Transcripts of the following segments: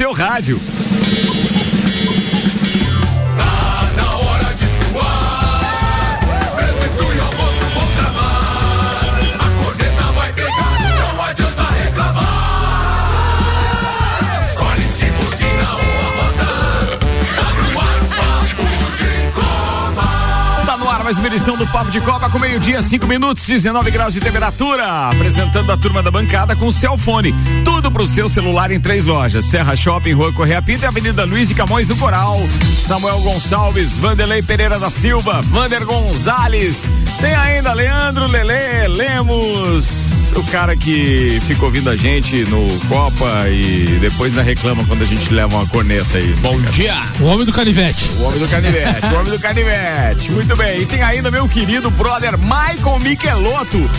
seu rádio. Mais uma edição do Papo de Copa com meio-dia, 5 minutos, 19 graus de temperatura. Apresentando a turma da bancada com o Celfone. Tudo pro seu celular em três lojas: Serra Shopping, Rua Correia Pinta e Avenida Luiz de Camões do Coral. Samuel Gonçalves, Vanderlei Pereira da Silva, Vander Gonzalez. Tem ainda Leandro Lele Lemos, o cara que ficou ouvindo a gente no Copa e depois ainda reclama quando a gente leva uma corneta aí. Bom dia! O homem do canivete. O homem do canivete, o homem do canivete. Muito bem. E tem ainda meu querido brother Michael Michelotto.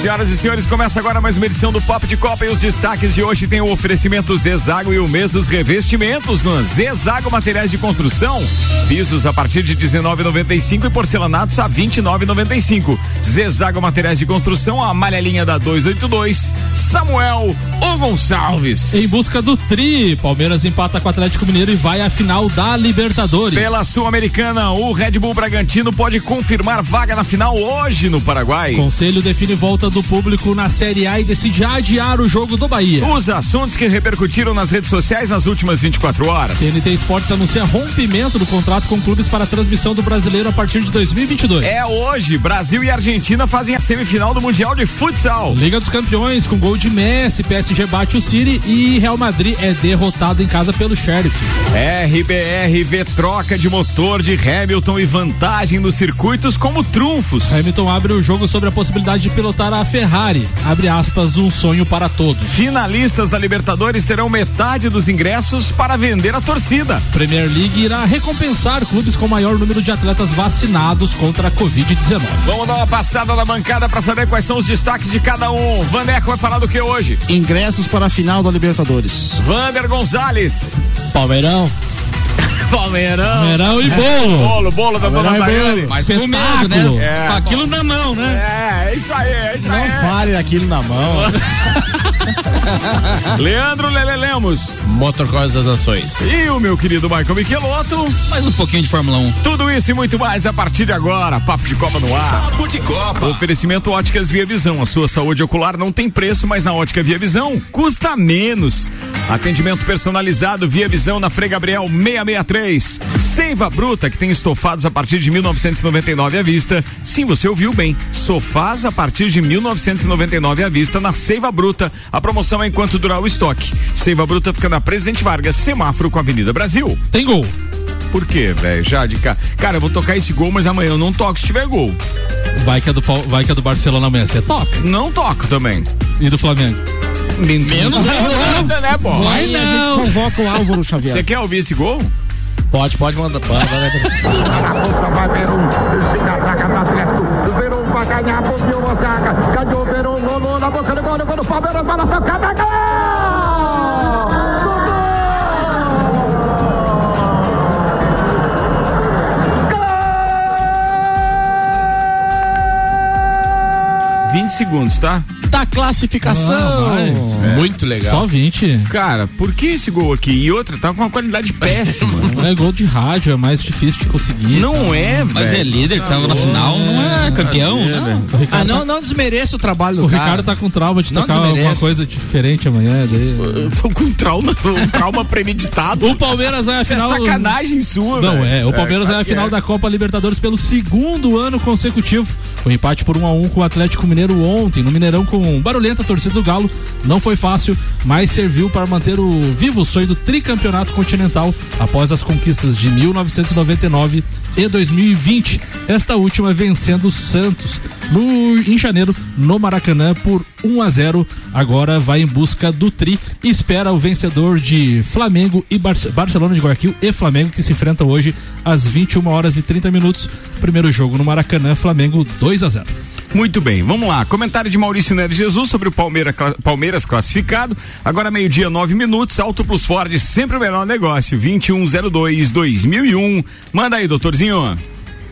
Senhoras e senhores, começa agora mais uma edição do Pop de Copa e os destaques de hoje tem o oferecimento Zezago e o mês dos revestimentos no Zezago Materiais de Construção. Pisos a partir de 19,95 e porcelanatos a 29,95. Zezago Materiais de Construção, a malha da 282. Samuel O Gonçalves. Em busca do tri, Palmeiras empata com o Atlético Mineiro e vai à final da Libertadores. Pela Sul-Americana, o Red Bull Bragantino pode confirmar vaga na final hoje no Paraguai. Conselho define volta do público na Série A e decide adiar o jogo do Bahia. Os assuntos que repercutiram nas redes sociais nas últimas 24 horas. TNT Esportes anuncia rompimento do contrato com clubes para a transmissão do Brasileiro a partir de 2022. É hoje, Brasil e Argentina fazem a semifinal do Mundial de Futsal. Liga dos Campeões com gol de Messi, PSG bate o City e Real Madrid é derrotado em casa pelo Sheriff. RBR vê troca de motor de Hamilton e vantagem no circuitos como trunfos. Hamilton abre o jogo sobre a possibilidade de pilotar a Ferrari. Abre aspas, um sonho para todos. Finalistas da Libertadores terão metade dos ingressos para vender a torcida. Premier League irá recompensar clubes com maior número de atletas vacinados contra a Covid-19. Vamos dar uma passada na bancada para saber quais são os destaques de cada um. Vaneco vai falar do que hoje? Ingressos para a final da Libertadores. Vander Gonzalez. Palmeirão. Palmeirão. Palmeirão e bolo. Bolo, bolo da dona Daiane. Mas com medo, né? É, com aquilo na mão, né? É, é isso aí, é isso Não aí. fale aquilo na mão. Leandro Lele Lemos. Motocross das Ações. E o meu querido Michael Michelotto. Mais um pouquinho de Fórmula 1. Tudo isso e muito mais a partir de agora. Papo de Copa no ar. Papo de Copa. Oferecimento Óticas Via Visão. A sua saúde ocular não tem preço, mas na Ótica Via Visão custa menos. Atendimento personalizado Via Visão na Frei Gabriel 663. Seiva Bruta, que tem estofados a partir de 1999 à vista. Sim, você ouviu bem. Sofás a partir de 1999 à vista na Seiva Bruta. A promoção é enquanto durar o estoque. Seiva Bruta fica na Presidente Vargas, semáforo com a Avenida Brasil. Tem gol. Por quê, velho? Já de cá. Cara, eu vou tocar esse gol, mas amanhã eu não toco se tiver gol. Vai que é do, vai que é do Barcelona amanhã. Você toca. Não toco também. E do Flamengo. Menos ainda, né, pô? Vai Aí a gente não. convoca o Álvaro Xavier. Você quer ouvir esse gol? Pode, pode mandar. Pode, Vai Verão. Verão vai ganhar, bobeou a zaga. Ganhou Verão, rolou na boca do gol, gol do Palmeiras, bola tocada, gol! 20 segundos, tá? Da classificação. Ah, mas- Muito legal. Só 20. Cara, por que esse gol aqui? E outra, tá com uma qualidade péssima. Não é gol de rádio, é mais difícil de conseguir. não é, velho. Mas é líder, tava na final, não é campeão. não. O Ah, não, não desmereça o trabalho do o cara. Ricardo tá com trauma de Não tocar desmerece. alguma coisa diferente amanhã. daí- Eu tô com um trauma, um trauma premeditado. O Palmeiras vai à Isso é final. sacanagem sua, Não velho. é, o Palmeiras vai claro à que final é. da Copa Libertadores pelo segundo ano consecutivo. O empate por 1 a 1 com o Atlético Mineiro ontem no Mineirão com barulhenta torcida do Galo não foi fácil, mas serviu para manter o vivo sonho do tricampeonato continental após as conquistas de 1999 e 2020. Esta última vencendo o Santos no em janeiro no Maracanã por 1 a 0. Agora vai em busca do tri e espera o vencedor de Flamengo e Barce- Barcelona de Guayaquil e Flamengo que se enfrentam hoje às 21 horas e 30 minutos. Primeiro jogo no Maracanã, Flamengo 2 a 0. Muito bem, vamos lá. Comentário de Maurício Neves Jesus sobre o Palmeira, Palmeiras classificado. Agora meio-dia, nove minutos. Auto Plus Ford, sempre o melhor negócio. 2102-2001. Manda aí, doutorzinho.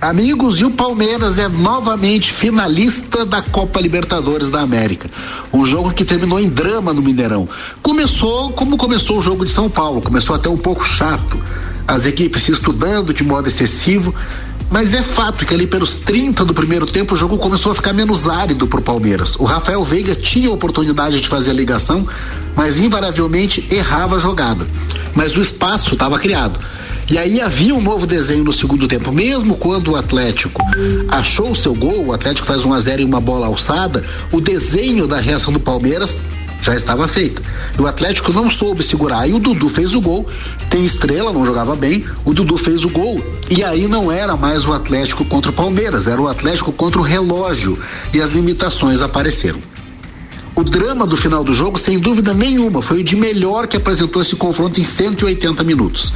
Amigos, e o Palmeiras é novamente finalista da Copa Libertadores da América. Um jogo que terminou em drama no Mineirão. Começou como começou o jogo de São Paulo, começou até um pouco chato. As equipes se estudando de modo excessivo, mas é fato que ali pelos 30 do primeiro tempo o jogo começou a ficar menos árido pro Palmeiras. O Rafael Veiga tinha a oportunidade de fazer a ligação, mas invariavelmente errava a jogada. Mas o espaço estava criado. E aí havia um novo desenho no segundo tempo, mesmo quando o Atlético achou o seu gol, o Atlético faz 1 a 0 em uma bola alçada, o desenho da reação do Palmeiras já estava feita. E o Atlético não soube segurar. E o Dudu fez o gol. Tem estrela, não jogava bem. O Dudu fez o gol. E aí não era mais o Atlético contra o Palmeiras, era o Atlético contra o relógio. E as limitações apareceram. O drama do final do jogo, sem dúvida nenhuma, foi o de melhor que apresentou esse confronto em 180 minutos.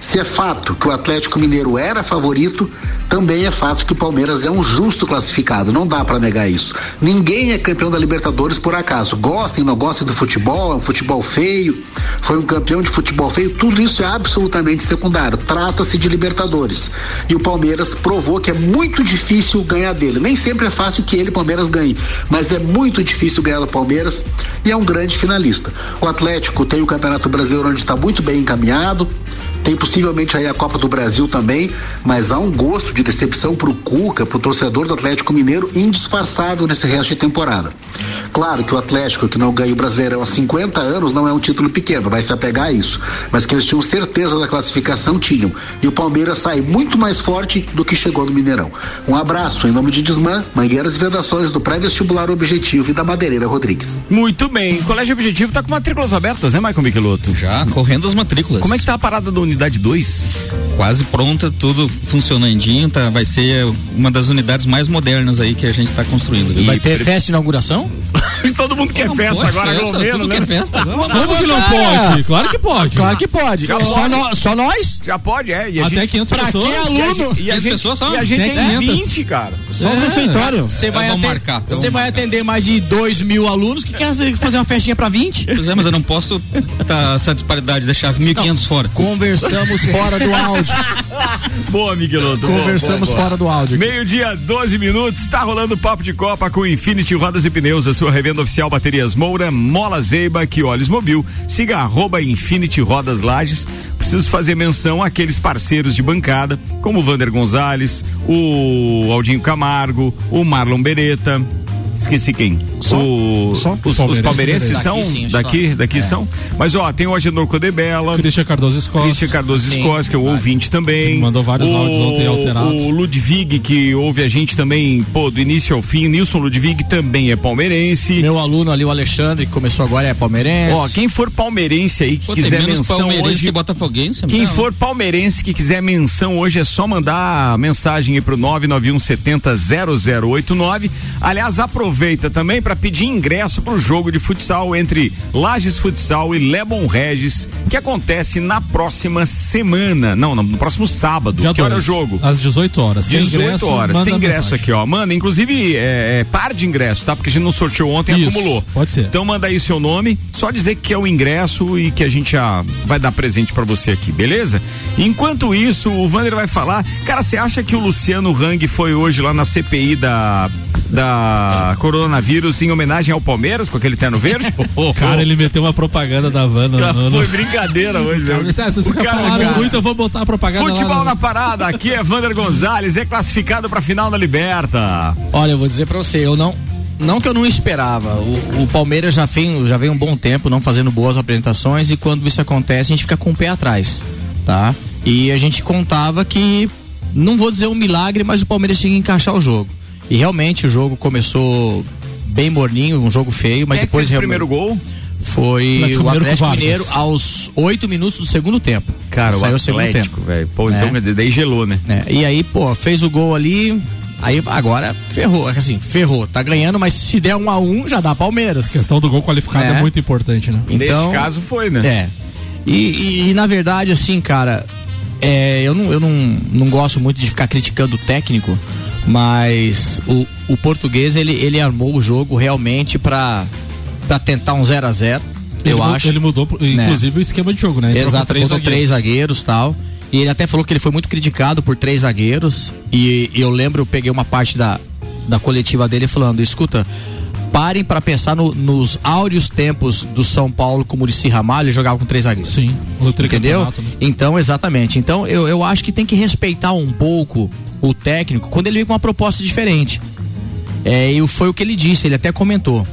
Se é fato que o Atlético Mineiro era favorito, também é fato que o Palmeiras é um justo classificado, não dá para negar isso. Ninguém é campeão da Libertadores por acaso. Gostem, não gostem do futebol, é um futebol feio, foi um campeão de futebol feio, tudo isso é absolutamente secundário. Trata-se de Libertadores. E o Palmeiras provou que é muito difícil ganhar dele. Nem sempre é fácil que ele, Palmeiras, ganhe, mas é muito difícil ganhar do Palmeiras e é um grande finalista. O Atlético tem o Campeonato Brasileiro onde está muito bem encaminhado, tem possivelmente aí a Copa do Brasil também, mas há um gosto de decepção pro Cuca, pro torcedor do Atlético Mineiro, indisfarçável nesse resto de temporada. Claro que o Atlético, que não ganha o Brasileirão há 50 anos, não é um título pequeno, vai se apegar a isso. Mas que eles tinham certeza da classificação, tinham. E o Palmeiras sai muito mais forte do que chegou no Mineirão. Um abraço em nome de Desmã, Mangueiras e Vedações do Pré-Vestibular Objetivo e da Madeireira Rodrigues. Muito bem. Colégio Objetivo tá com matrículas abertas, né, Michael Michelotto? Já correndo as matrículas. Como é que tá a parada da unidade 2? Quase pronta, tudo funcionandinho, tá? Vai ser uma das unidades mais modernas aí que a gente tá construindo. viu? Vai ter festa de inauguração? Todo mundo quer Não, festa pode agora, festa, né? que é festa agora. Como que não pode? Claro que pode. Claro que pode. Já só, pode. nó- só nós? Já pode, é. E a Até gente, 500 Pra pessoas. que e a aluno? gente, e a 500 gente, pessoas só? e a gente Tem é em 500. 20, cara. Só É. o refeitório. Você vai, Vamos aten- marcar, vai marcar. atender mais de 2 mil alunos que quer fazer uma festinha pra 20? Pois é, mas eu não posso tá, essa disparidade, deixar 1.500 fora. Conversamos fora do áudio. Boa, Migueloto. Conversamos boa, boa. fora do áudio. Meio-dia, 12 minutos, está rolando o papo de Copa com Infinity Rodas e Pneus, a sua revenda oficial Baterias Moura, Mola Zeiba, Quiolhes Mobil. Siga arroba Infinity Rodas Lages. Preciso fazer menção àqueles parceiros de bancada, como o Vander Gonzalez, o Aldinho Camargo, o Marlon Beretta. Esqueci quem? Só? O- Só? Os, os Palmeirenses. palmeirenses Daqui são? sim, daqui, daqui são. Mas ó, tem o Agenor Codebella. Christian Cardoso Escola. Christian Cardoso Escos, que é o ouvinte também. Ele mandou vários o, áudios ontem alterados. O Ludwig, que ouve a gente também, pô, do início ao fim. Nilson Ludwig também é palmeirense. Meu aluno ali, o Alexandre, que começou agora, é palmeirense. Ó, quem for palmeirense aí que Pô, tem quiser menos menção palmeirense hoje. que botafoguense. Quem não. for palmeirense que quiser menção hoje é só mandar mensagem aí pro 99170 0089. Aliás, aproveita também para pedir ingresso pro jogo de futsal entre Lages Futsal e Lebon Regis, que acontece na próxima semana. Não, no próximo sábado. Dia que hora é o dois, jogo? Às 18 horas. Tem 18 ingresso, horas. Tem ingresso mensagem. aqui, ó. Manda, inclusive, é, é, par de ingresso, tá? Porque a gente não sorteou ontem, Isso, acumulou. pode ser. Então manda aí seu nome, só dizer que é o ingresso e que a gente já vai dar presente pra você aqui, beleza? Enquanto isso, o Vander vai falar. Cara, você acha que o Luciano Hang foi hoje lá na CPI da, da coronavírus em homenagem ao Palmeiras com aquele terno verde? Cara, ele meteu uma propaganda da Cara, no, no... Foi brincadeira hoje, né? Ah, se você O ficar cara, falando cara, muito, eu vou botar a propaganda Futebol lá. na parada, aqui é Vander Gonzalez, é classificado pra final da Liberta. Olha, eu vou dizer pra você, eu não. Não que eu não esperava. O, o Palmeiras já vem, já vem um bom tempo não fazendo boas apresentações e quando isso acontece a gente fica com o pé atrás, tá? E a gente contava que, não vou dizer um milagre, mas o Palmeiras tinha que encaixar o jogo. E realmente o jogo começou bem morninho, um jogo feio, mas Quem é depois fez o realmente primeiro gol? foi Atlético o Mineiro Atlético Vargas. Mineiro aos oito minutos do segundo tempo. Cara, saiu o o segundo tempo. Atlético, velho. Pô, É. então daí gelou, né? né? E aí, pô, fez o gol ali. Aí agora ferrou, assim, ferrou. Tá ganhando, mas se der um a um, já dá Palmeiras. A questão do gol qualificado é, É. muito importante, né? Então, Nesse caso foi, né? É. E, e- e, na verdade, assim, cara, é, eu, não, eu não, não gosto muito de ficar criticando o técnico, mas o, o português, ele, ele armou o jogo realmente pra, pra tentar um 0 a 0 Ele eu acho. Ele mudou, inclusive, o esquema de jogo, né? Com Exato, três zagueiros e tal. E ele até falou que ele foi muito criticado por três zagueiros. E eu lembro, eu peguei uma parte da, da coletiva dele falando: escuta, parem para pensar no- nos áureos tempos do São Paulo com o Murici Ramalho, jogava com três zagueiros. Sim, Entendeu? né? Então, exatamente. Então, eu, eu acho que tem que respeitar um pouco o técnico quando ele vem com uma proposta diferente. É, e foi o que ele disse, ele até comentou.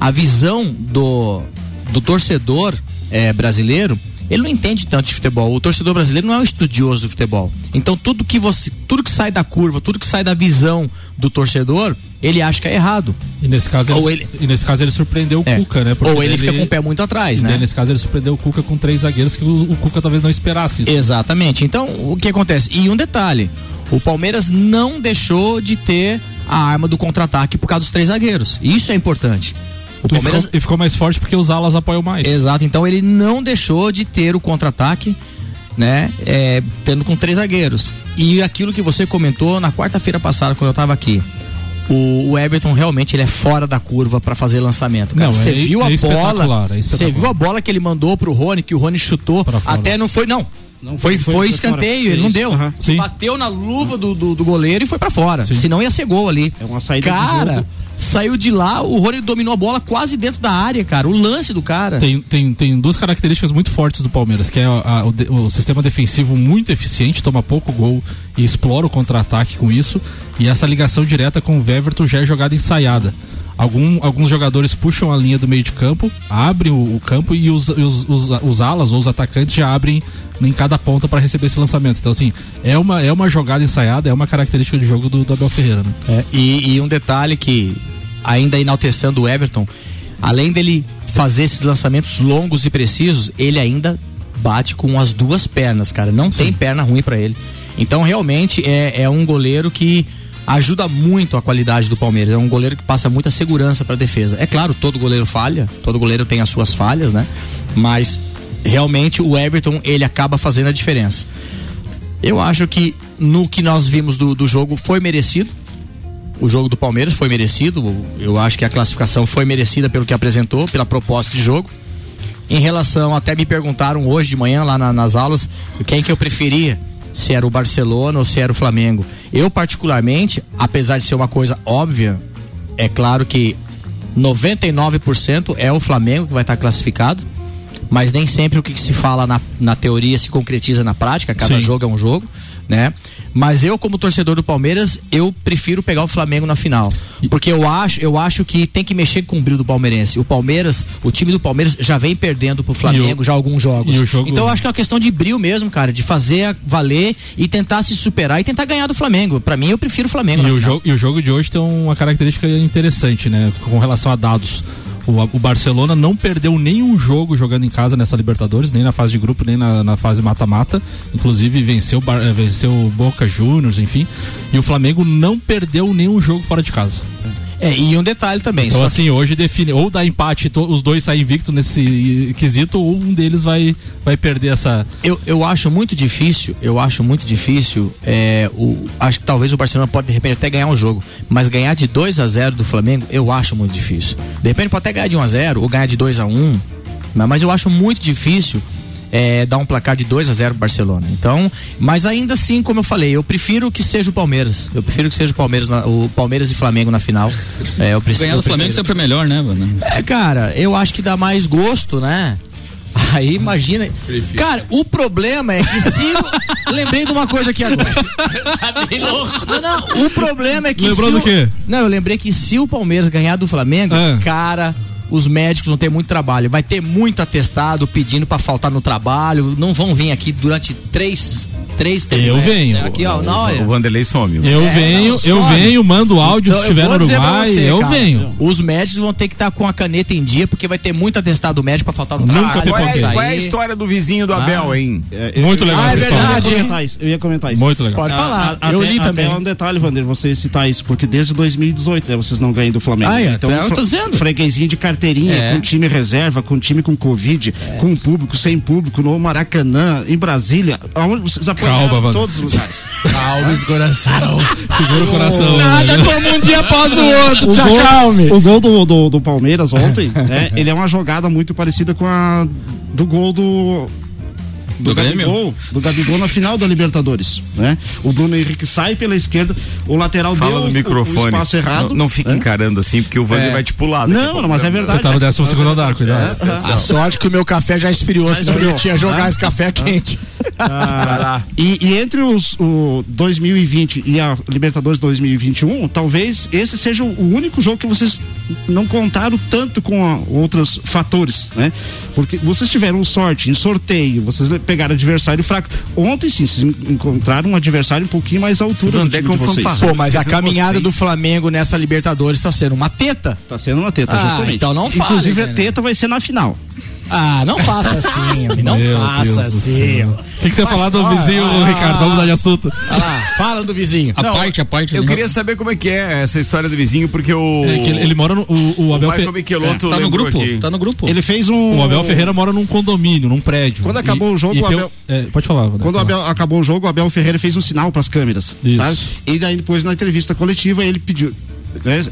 A visão do, do torcedor é, brasileiro, ele não entende tanto de futebol. O torcedor brasileiro não é um estudioso do futebol. Então, tudo que você, tudo que sai da curva, tudo que sai da visão do torcedor, ele acha que é errado. E nesse caso Ou ele, ele- e nesse caso ele surpreendeu o É. Cuca, né? Porque Ou ele daí fica com o pé muito atrás, né? nesse caso ele surpreendeu o Cuca com três zagueiros que o, o Cuca talvez não esperasse isso. Exatamente. Então, o que acontece? E um detalhe: o Palmeiras não deixou de ter a arma do contra-ataque por causa dos três zagueiros. Isso é importante. O E Palmeiras. ficou, e ficou mais forte porque os alas apoiam mais. Exato, então ele não deixou de ter o contra-ataque, né? É, tendo com três zagueiros. E aquilo que você comentou na quarta-feira passada, quando eu tava aqui. O, o Everton realmente ele é fora da curva pra fazer lançamento. cara. Não, Você é- viu é a bola? é Você viu a bola que ele mandou pro Rony, que o Rony chutou? Até não foi, não. Não foi, foi- foi, escanteio, fora. ele não deu. Sim. Bateu na luva do, do, do goleiro e foi pra fora. Sim. Senão ia ser gol ali. É uma saída de Cara, jogo. saiu de lá, o Rony dominou a bola quase dentro da área, cara. O lance do cara. Tem, tem, tem duas características muito fortes do Palmeiras, que é a- a- o, de- o sistema defensivo muito eficiente, toma pouco gol e explora o contra-ataque com isso. E essa ligação direta com o Weverton já é jogada ensaiada. Algum, alguns jogadores puxam a linha do meio de campo, abrem o, o campo e os, os, os, os alas ou os atacantes já abrem em cada ponta para receber esse lançamento. Então, assim, é uma, é uma jogada ensaiada, é uma característica de jogo do, do Abel Ferreira. Né? É, e, e um detalhe que, ainda enaltecendo o Everton, além dele fazer esses lançamentos longos e precisos, ele ainda bate com as duas pernas, cara. Não tem perna ruim pra ele. Então, realmente, é, é um goleiro que ajuda muito a qualidade do Palmeiras. É um goleiro que passa muita segurança pra defesa. É claro, todo goleiro falha, todo goleiro tem as suas falhas, né? Mas, realmente, o Everton, ele acaba fazendo a diferença. Eu acho que no que nós vimos do, do jogo foi merecido. O jogo do Palmeiras foi merecido. Eu acho que a classificação foi merecida pelo que apresentou, pela proposta de jogo. Em relação, até me perguntaram hoje de manhã lá na- nas aulas quem que eu preferia, se era o Barcelona ou se era o Flamengo. Eu, particularmente, apesar de ser uma coisa óbvia, é claro que 99% é o Flamengo que vai estar classificado, mas nem sempre o que se fala na, na teoria se concretiza na prática, cada Sim. jogo é um jogo, né? Mas eu, como torcedor do Palmeiras, eu prefiro pegar o Flamengo na final. Porque eu acho, eu acho que tem que mexer com o brilho do palmeirense. O Palmeiras, o time do Palmeiras já vem perdendo pro Flamengo o- já alguns jogos. jogo- Então eu acho que é uma questão de brilho mesmo, cara, de fazer valer e tentar se superar e tentar ganhar do Flamengo. Pra mim, eu prefiro o Flamengo. E o, jogo, e o jogo de hoje tem uma característica interessante, né? Com relação a dados. O, o Barcelona não perdeu nenhum jogo jogando em casa nessa Libertadores, nem na fase de grupo, nem na, na fase mata-mata. Inclusive venceu, eh, venceu Boca Juniors, enfim. E o Flamengo não perdeu nenhum jogo fora de casa. É, e um detalhe também. Então, assim, hoje define, ou dá empate, to- os dois saem invicto nesse quesito, ou um deles vai, vai perder essa. Eu, eu acho muito difícil, eu acho muito difícil. É, o, acho que talvez o Barcelona pode de repente até ganhar um jogo, mas ganhar de 2 a 0 do Flamengo, eu acho muito difícil. De repente pode até ganhar de 1 a 0 ou ganhar de 2 a 1 mas, mas eu acho muito difícil é, dar um placar de 2 a 0 pro Barcelona. Então, mas ainda assim, como eu falei, eu prefiro que seja o Palmeiras. Eu prefiro que seja o Palmeiras, na- o Palmeiras e Flamengo na final. É, eu preciso, Ganhar do Flamengo prefiro. sempre é melhor, né, mano? É, cara, eu acho que dá mais gosto, né? Aí imagina. Cara, o problema é que se. lembrei de uma coisa aqui agora. tá bem louco. Não, não. O problema é que. Lembrou se do o- quê? Não, eu lembrei que se o Palmeiras ganhar do Flamengo, Ah. cara. Os médicos vão ter muito trabalho, vai ter muito atestado pedindo pra faltar no trabalho, não vão vir aqui durante três, três Eu venho. Aqui, ó, na hora. O Vanderlei some. Eu É, venho, não, eu venho, mando áudio Então, se estiver no Uruguai, você, eu cara, venho. Os médicos vão ter que estar com a caneta em dia, porque vai ter muito atestado médico pra faltar no Nunca trabalho. Qual é, qual é a história do vizinho do Abel, hein? É, eu- Muito legal Ah, é essa história. verdade. Eu ia comentar isso. Eu ia comentar isso. Muito legal. Pode falar. A- eu até- li também. Até um detalhe, Vander, você citar isso, porque desde 2018 né, vocês não ganham do Flamengo. Ah, é, então, eu tô dizendo. freguesinho de carteirinha, É. com time reserva, com time com Covid, com público, sem público, no Maracanã, em Brasília, aonde vocês apoiaram Calma, Vander. todos os lugares. Calma, esse coração. Segura o coração. Nada né? como um dia após o outro. O Te gol, acalme. o gol do, do, do Palmeiras ontem, né, ele é uma jogada muito parecida com a do gol do Do Grêmio? Gabigol, do Gabigol na final da Libertadores, né? O Bruno Henrique sai pela esquerda, o lateral Fala deu no o- microfone. o espaço errado. Não, não fica né? encarando assim, porque o Vander É. vai te pular. Não, não, mas é verdade. Você tá no 12 segundo andar, cuidado. É, A sorte que o meu café já esfriou, senão esfriou. eu tinha jogar Ah. esse café quente. Ah, e, e entre os o 2020 e a Libertadores 2021, talvez esse seja o único jogo que vocês não contaram tanto com a- outros fatores, né? Porque vocês tiveram sorte em sorteio, vocês pegaram adversário fraco. Ontem sim, vocês en- encontraram um adversário um pouquinho mais à altura do time é de vocês. fanfarrão. Pô, mas a caminhada vocês. do Flamengo nessa Libertadores tá sendo uma teta. Tá sendo uma teta, Ah, justamente. então não fale, Inclusive, né? a teta vai ser na final. Ah, não faça assim, não Meu faça Deus assim. O que, que você ia falar do vizinho, ah, Ricardo? Vamos mudar de assunto. Olha lá, fala do vizinho. A parte, a parte. Eu né? queria saber como é que é essa história do vizinho, porque o. É que ele, ele mora no. O, o Abel, Michael Fe- Michelotto Tá no grupo? aqui. Tá no grupo. Ele fez um. o Abel Ferreira mora num condomínio, num prédio. Quando acabou o jogo, e o Abel- é, pode falar. Vander, Quando o fala. Abel, acabou o jogo, o Abel Ferreira fez um sinal para as câmeras, Isso. sabe? E daí depois na entrevista coletiva ele pediu né,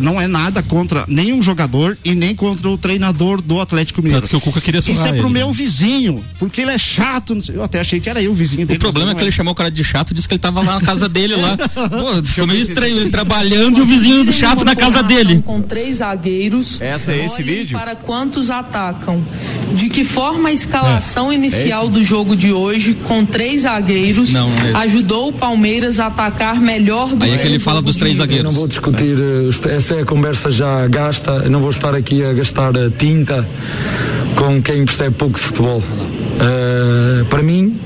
não é nada contra nenhum jogador e nem contra o treinador do Atlético Mineiro. Tanto que o Cuca queria Isso é pro ele, meu né? vizinho, porque ele é chato. Eu até achei que era eu o vizinho dele. O problema é que não ele chamou o cara de chato e disse que ele tava lá na casa dele lá. Pô, ficou meio estranho ele trabalhando e o vizinho do chato na casa dele. Com três zagueiros. Essa é esse vídeo? Para quantos atacam? De que forma a escalação É. inicial do jogo de hoje, com três zagueiros, Não, não é ajudou o Palmeiras a atacar melhor do Aí é que ele o fala jogo dos três zagueiros. Eu não vou discutir, eh, essa é a conversa já gasta, eu não vou estar aqui a gastar eh, tinta com quem percebe pouco de futebol. Eh, para mim,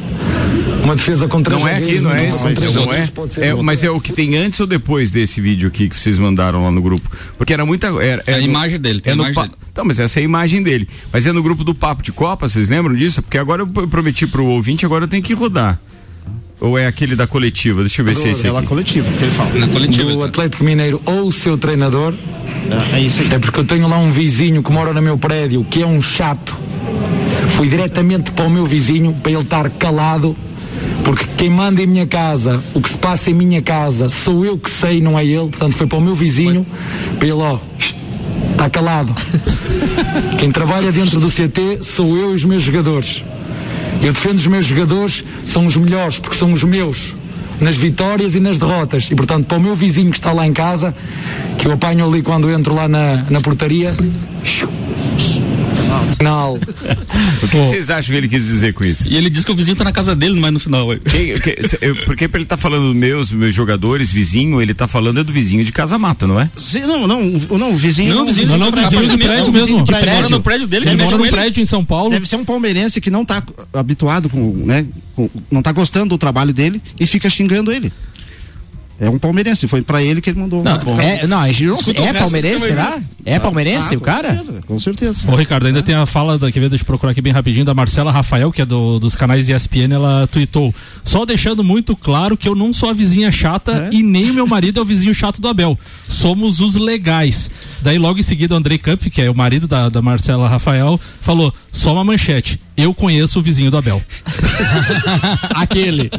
uma defesa com três Não é aqui, não é com três não é? É. Mas é o que tem antes ou depois desse vídeo aqui que vocês mandaram lá no grupo? Porque era muita. Era, É a no- imagem dele, tem é a imagem pa- dele. Então, mas essa é a imagem dele. Mas é no grupo do Papo de Copa, vocês lembram disso? Porque agora eu prometi pro ouvinte, agora eu tenho que rodar. Ou é aquele da coletiva? Deixa eu ver se é esse É lá aqui. coletiva, que ele fala. Na coletiva. do tá. Atlético Mineiro ou o seu treinador, É, é isso aí. é porque eu tenho lá um vizinho que mora no meu prédio, que é um chato. Fui diretamente para o meu vizinho para ele estar calado, porque quem manda em minha casa, o que se passa em minha casa, sou eu que sei, não é ele. Portanto, foi para o meu vizinho, para ele, ó, está calado. Quem trabalha dentro do CT sou eu e os meus jogadores. Eu defendo os meus jogadores, são os melhores, porque são os meus. Nas vitórias e nas derrotas. E portanto, para o meu vizinho que está lá em casa, que eu apanho ali quando entro lá na, na portaria. Não. O que vocês acham que ele quis dizer com isso? E ele disse que o vizinho tá na casa dele, mas no final. que- se- eu- porque pra ele tá falando meus, meus jogadores, vizinho, ele tá falando é do vizinho de Casa Mata, não é? Sim, não, não, o- não, o vizinho. Não, o vizinho Não, não, do vizinho do prédio mesmo. de Ele prédio. mora no prédio dele, Ele mora no prédio. prédio em São Paulo. Deve ser um palmeirense que não tá habituado com, né, com- não tá gostando do trabalho dele e fica xingando ele. É um palmeirense, foi pra ele que ele mandou. Não, é, não, a gente não. Escuta É palmeirense, será? É palmeirense Ah, o cara? Com certeza, com certeza. Ô Ricardo, ainda tem a fala da que veio de procurar aqui bem rapidinho da Marcela Rafael, que é do- dos canais ESPN, ela tweetou: só deixando muito claro que eu não sou a vizinha chata e nem o meu marido é o vizinho chato do Abel. Somos os legais. Daí logo em seguida o Andrei Kampf, que é o marido da, da Marcela Rafael, falou: só uma manchete. Eu conheço o vizinho do Abel. Aquele.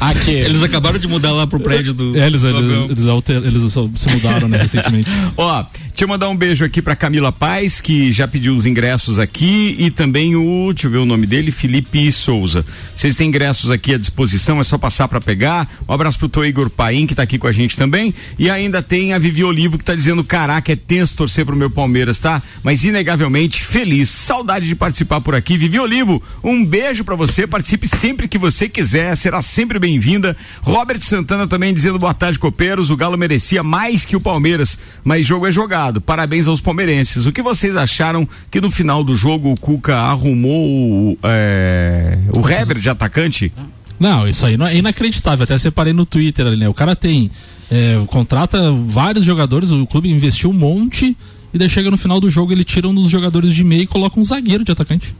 Aquele. Eles acabaram de mudar lá pro prédio do. É, eles, do eles, Abel. eles, alter- eles se mudaram, né, recentemente. Ó, deixa eu mandar um beijo aqui pra Camila Paz, que já pediu os ingressos aqui, e também o, deixa eu ver o nome dele, Felipe Souza. Vocês têm ingressos aqui à disposição, é só passar pra pegar. Um abraço pro Tô Igor Paim, que tá aqui com a gente também. E ainda tem a Vivi Olivo, que tá dizendo: caraca, é tenso torcer pro meu Palmeiras, tá? Mas inegavelmente feliz. Saudade de participar por aqui. Vivi Olivo, um beijo pra você. Participe sempre que você quiser, será sempre bem-vinda. Robert Santana também dizendo boa tarde, copeiros. O Galo merecia mais que o Palmeiras, mas jogo é jogado. Parabéns aos palmeirenses. O que vocês acharam que no final do jogo o Cuca arrumou o, é, o Hever de atacante? Não, isso aí não é inacreditável. Até separei no Twitter ali, né? O cara tem. é, contrata vários jogadores, o clube investiu um monte e daí chega no final do jogo ele tira um dos jogadores de meio e coloca um zagueiro de atacante.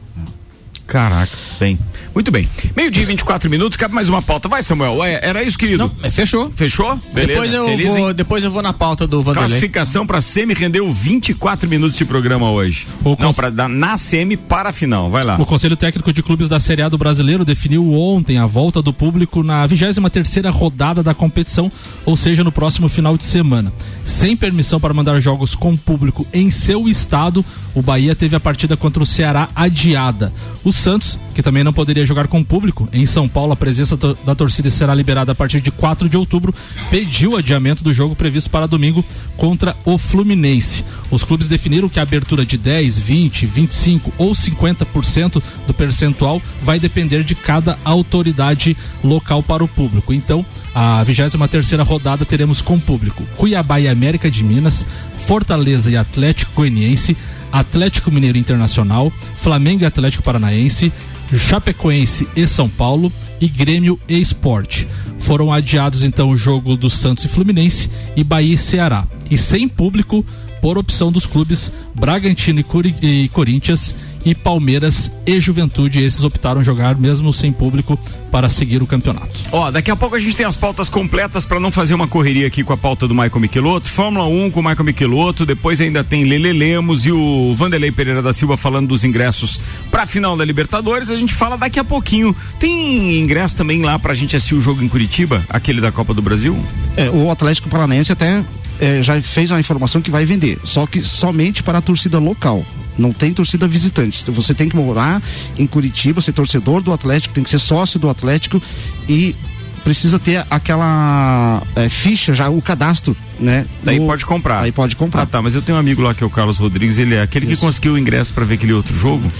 Caraca, bem. Muito bem. Meio-dia e 24 minutos, cabe mais uma pauta. Vai, Samuel. É, era isso, querido? Não, é, fechou. Fechou? Beleza. Depois eu, Feliz, vou, hein? depois eu vou na pauta do Vanderlei. Classificação para semi rendeu 24 minutos de programa hoje. O Não, cons- para dar na semi para a final. Vai lá. O Conselho Técnico de Clubes da Série A do Brasileiro definiu ontem a volta do público na 23 terceira rodada da competição, ou seja, no próximo final de semana. Sem permissão para mandar jogos com público em seu estado, o Bahia teve a partida contra o Ceará adiada. O Santos, que também não poderia jogar com público, em São Paulo a presença da torcida será liberada a partir de 4 de outubro, pediu o adiamento do jogo previsto para domingo contra o Fluminense. Os clubes definiram que a abertura de 10, 20, 25 ou 50% do percentual vai depender de cada autoridade local para o público. Então, a 23 terceira rodada teremos com público Cuiabá e América de Minas, Fortaleza e Atlético Goianiense, Atlético Mineiro Internacional, Flamengo e Atlético Paranaense, Chapecoense e São Paulo e Grêmio e Esporte. Foram adiados então o jogo do Santos e Fluminense e Bahia e Ceará. E sem público, por opção dos clubes Bragantino e, Cori- e Corinthians e Palmeiras e Juventude. Esses optaram jogar mesmo sem público para seguir o campeonato. Ó, daqui a pouco a gente tem as pautas completas para não fazer uma correria aqui com a pauta do Michael Michelotto. Fórmula 1 com o Michael Michelotto, depois ainda tem Lele Lemos e o Vanderlei Pereira da Silva falando dos ingressos para a final da Libertadores. A gente fala daqui a pouquinho. Tem ingresso também lá pra gente assistir o jogo em Curitiba, aquele da Copa do Brasil? É, o Atlético Paranaense até é, já fez uma informação que vai vender, só que somente para a torcida local. Não tem torcida visitante. Você tem que morar em Curitiba, ser torcedor do Atlético, tem que ser sócio do Atlético e precisa ter aquela é, ficha já, o cadastro, né? Daí no- pode comprar. Aí pode comprar. Ah, tá, mas eu tenho um amigo lá que é o Carlos Rodrigues, ele é aquele que conseguiu o ingresso para ver aquele outro jogo.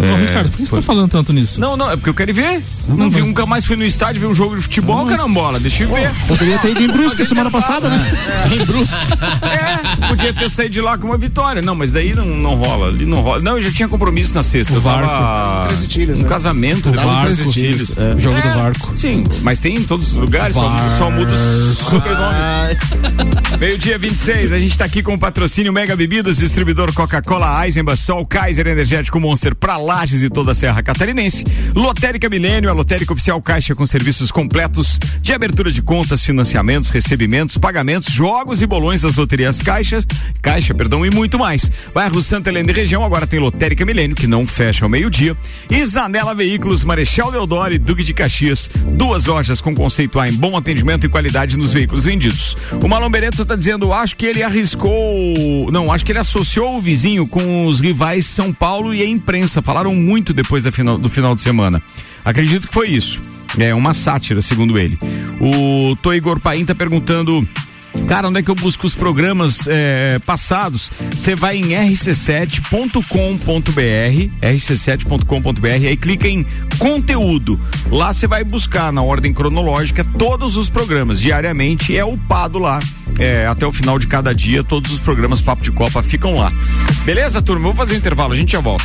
Ô, É, Ricardo, por que você foi- tá falando tanto nisso? Não, não, é porque eu quero ir ver. Não, vi, nunca mais fui no estádio ver um jogo de futebol, carambola. Deixa eu ver. Poderia ter ido em Brusque semana passada, né? Em Brusque. É, podia ter saído de lá com uma vitória. Não, mas daí não, não rola. Ali não rola. Não, eu já tinha compromisso na sexta. O Eu tava Varco. Um né? casamento. Lá no Varco. O jogo É, do Varco. Sim, mas tem em todos os lugares, só, só muda o sobrenome. Meio-dia 26, a gente tá aqui com o patrocínio Mega Bebidas, distribuidor Coca-Cola, Eisenbach, Sol, Kaiser Energético Monster pra Lages e toda a Serra Catarinense. Lotérica Milênio, a lotérica oficial Caixa com serviços completos de abertura de contas, financiamentos, recebimentos, pagamentos, jogos e bolões das loterias Caixas, Caixa, perdão, e muito mais. Bairro Santa Helena e região agora tem Lotérica Milênio, que não fecha ao meio-dia. E Veículos, Marechal Deodoro e Duque de Caxias. Duas lojas com conceito A em bom atendimento e qualidade nos veículos vendidos. O Malão Beretta tá dizendo, acho que ele arriscou. Não, acho que ele associou o vizinho com os rivais São Paulo e a imprensa. Falaram muito depois final, do final de semana. Acredito que foi isso. É uma sátira, segundo ele. O Toigor Paim tá perguntando. Cara, onde é que eu busco os programas eh, passados? Você vai em rc7.com.br, rc7.com.br, aí clica em conteúdo. Lá você vai buscar na ordem cronológica todos os programas. Diariamente é upado lá. eh, até o final de cada dia, todos os programas Papo de Copa ficam lá. Beleza, turma? Vou fazer um intervalo, a gente já volta.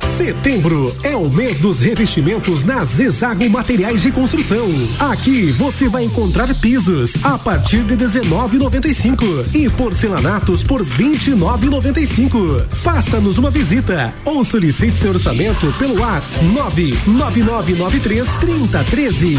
Setembro é o mês dos revestimentos na Zezago Materiais de Construção. Aqui você vai encontrar pisos a partir de 19,95 e porcelanatos por 29,95. Faça-nos uma visita ou solicite seu orçamento pelo WhatsApp 99993 3013.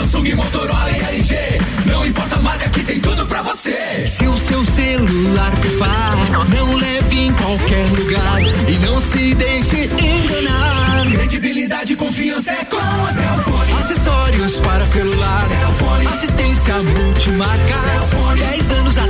Samsung, Motorola e LG. Não importa a marca que tem tudo pra você. Se o seu celular pifar, não leve em qualquer lugar e não se deixe enganar. Credibilidade e confiança é com a Cellfone. Acessórios para celular. Cellfone. Assistência multimarca. Cellfone. 10 anos atendendo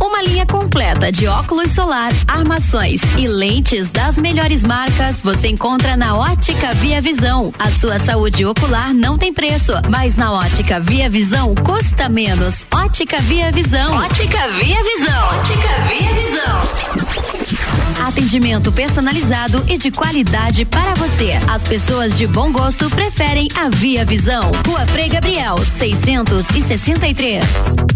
Uma linha completa de óculos solar, armações e lentes das melhores marcas você encontra na Ótica Via Visão. A sua saúde ocular não tem preço, mas na Ótica Via Visão custa menos. Ótica Via Visão. Ótica Via Visão. Ótica Via Visão. Atendimento personalizado e de qualidade para você. As pessoas de bom gosto preferem a Via Visão. Rua Frei Gabriel, 663.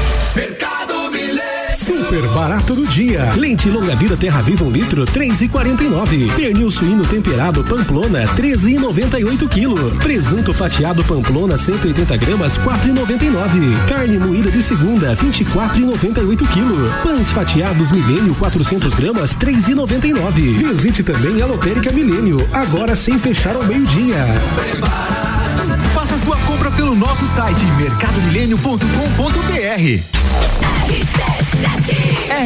Super barato do dia. Lente longa vida Terra Viva um litro, três e quarenta e nove. Pernil suíno temperado Pamplona, treze e noventa e oito quilo. Presunto fatiado Pamplona, 180 gramas, quatro e noventa e nove. Carne moída de segunda, vinte e quatro e noventa e oito quilo. Pães fatiados Milênio, 400 gramas, três e noventa e nove. Visite também a Lotérica Milênio, agora sem fechar ao meio-dia. Faça sua compra pelo nosso site mercadomilênio.com.br.